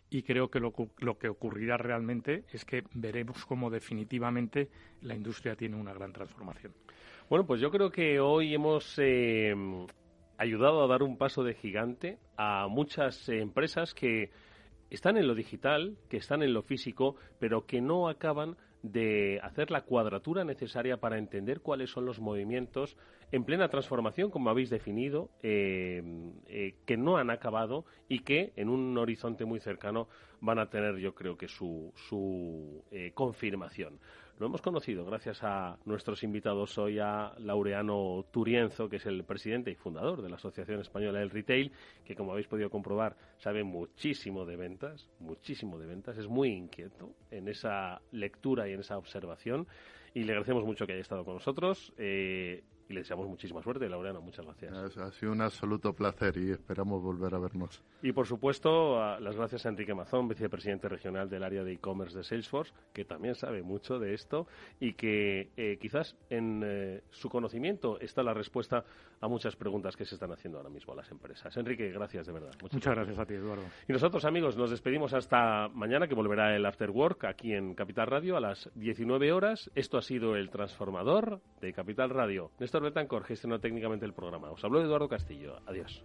y creo que lo, que ocurrirá realmente es que veremos cómo definitivamente la industria tiene una gran transformación. Bueno, pues yo creo que hoy hemos eh, ayudado a dar un paso de gigante a muchas empresas que están en lo digital, que están en lo físico, pero que no acaban de hacer la cuadratura necesaria para entender cuáles son los movimientos en plena transformación, como habéis definido, eh, eh, que no han acabado y que en un horizonte muy cercano van a tener, yo creo que, su, su eh, confirmación. Lo hemos conocido gracias a nuestros invitados hoy, a Laureano Turienzo, que es el presidente y fundador de la Asociación Española del Retail, que como habéis podido comprobar sabe muchísimo de ventas, muchísimo de ventas, es muy inquieto en esa lectura y en esa observación y le agradecemos mucho que haya estado con nosotros. Eh, y le deseamos muchísima suerte, Laureano. Muchas gracias. Ha sido un absoluto placer y esperamos volver a vernos. Y por supuesto, las gracias a Enrique Mazón, vicepresidente regional del área de e-commerce de Salesforce, que también sabe mucho de esto y que eh, quizás en eh, su conocimiento está la respuesta a muchas preguntas que se están haciendo ahora mismo a las empresas. Enrique, gracias de verdad. Muchas, gracias. a ti, Eduardo. Y nosotros, amigos, nos despedimos hasta mañana, que volverá el After Work aquí en Capital Radio a las 19 horas. Esto ha sido el transformador de Capital Radio. Néstor Betancor gestionó técnicamente el programa. Os habló Eduardo Castillo. Adiós.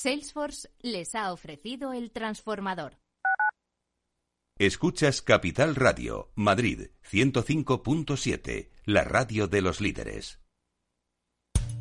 Salesforce les ha ofrecido el transformador. Escuchas Capital Radio, Madrid 105.7, la radio de los líderes.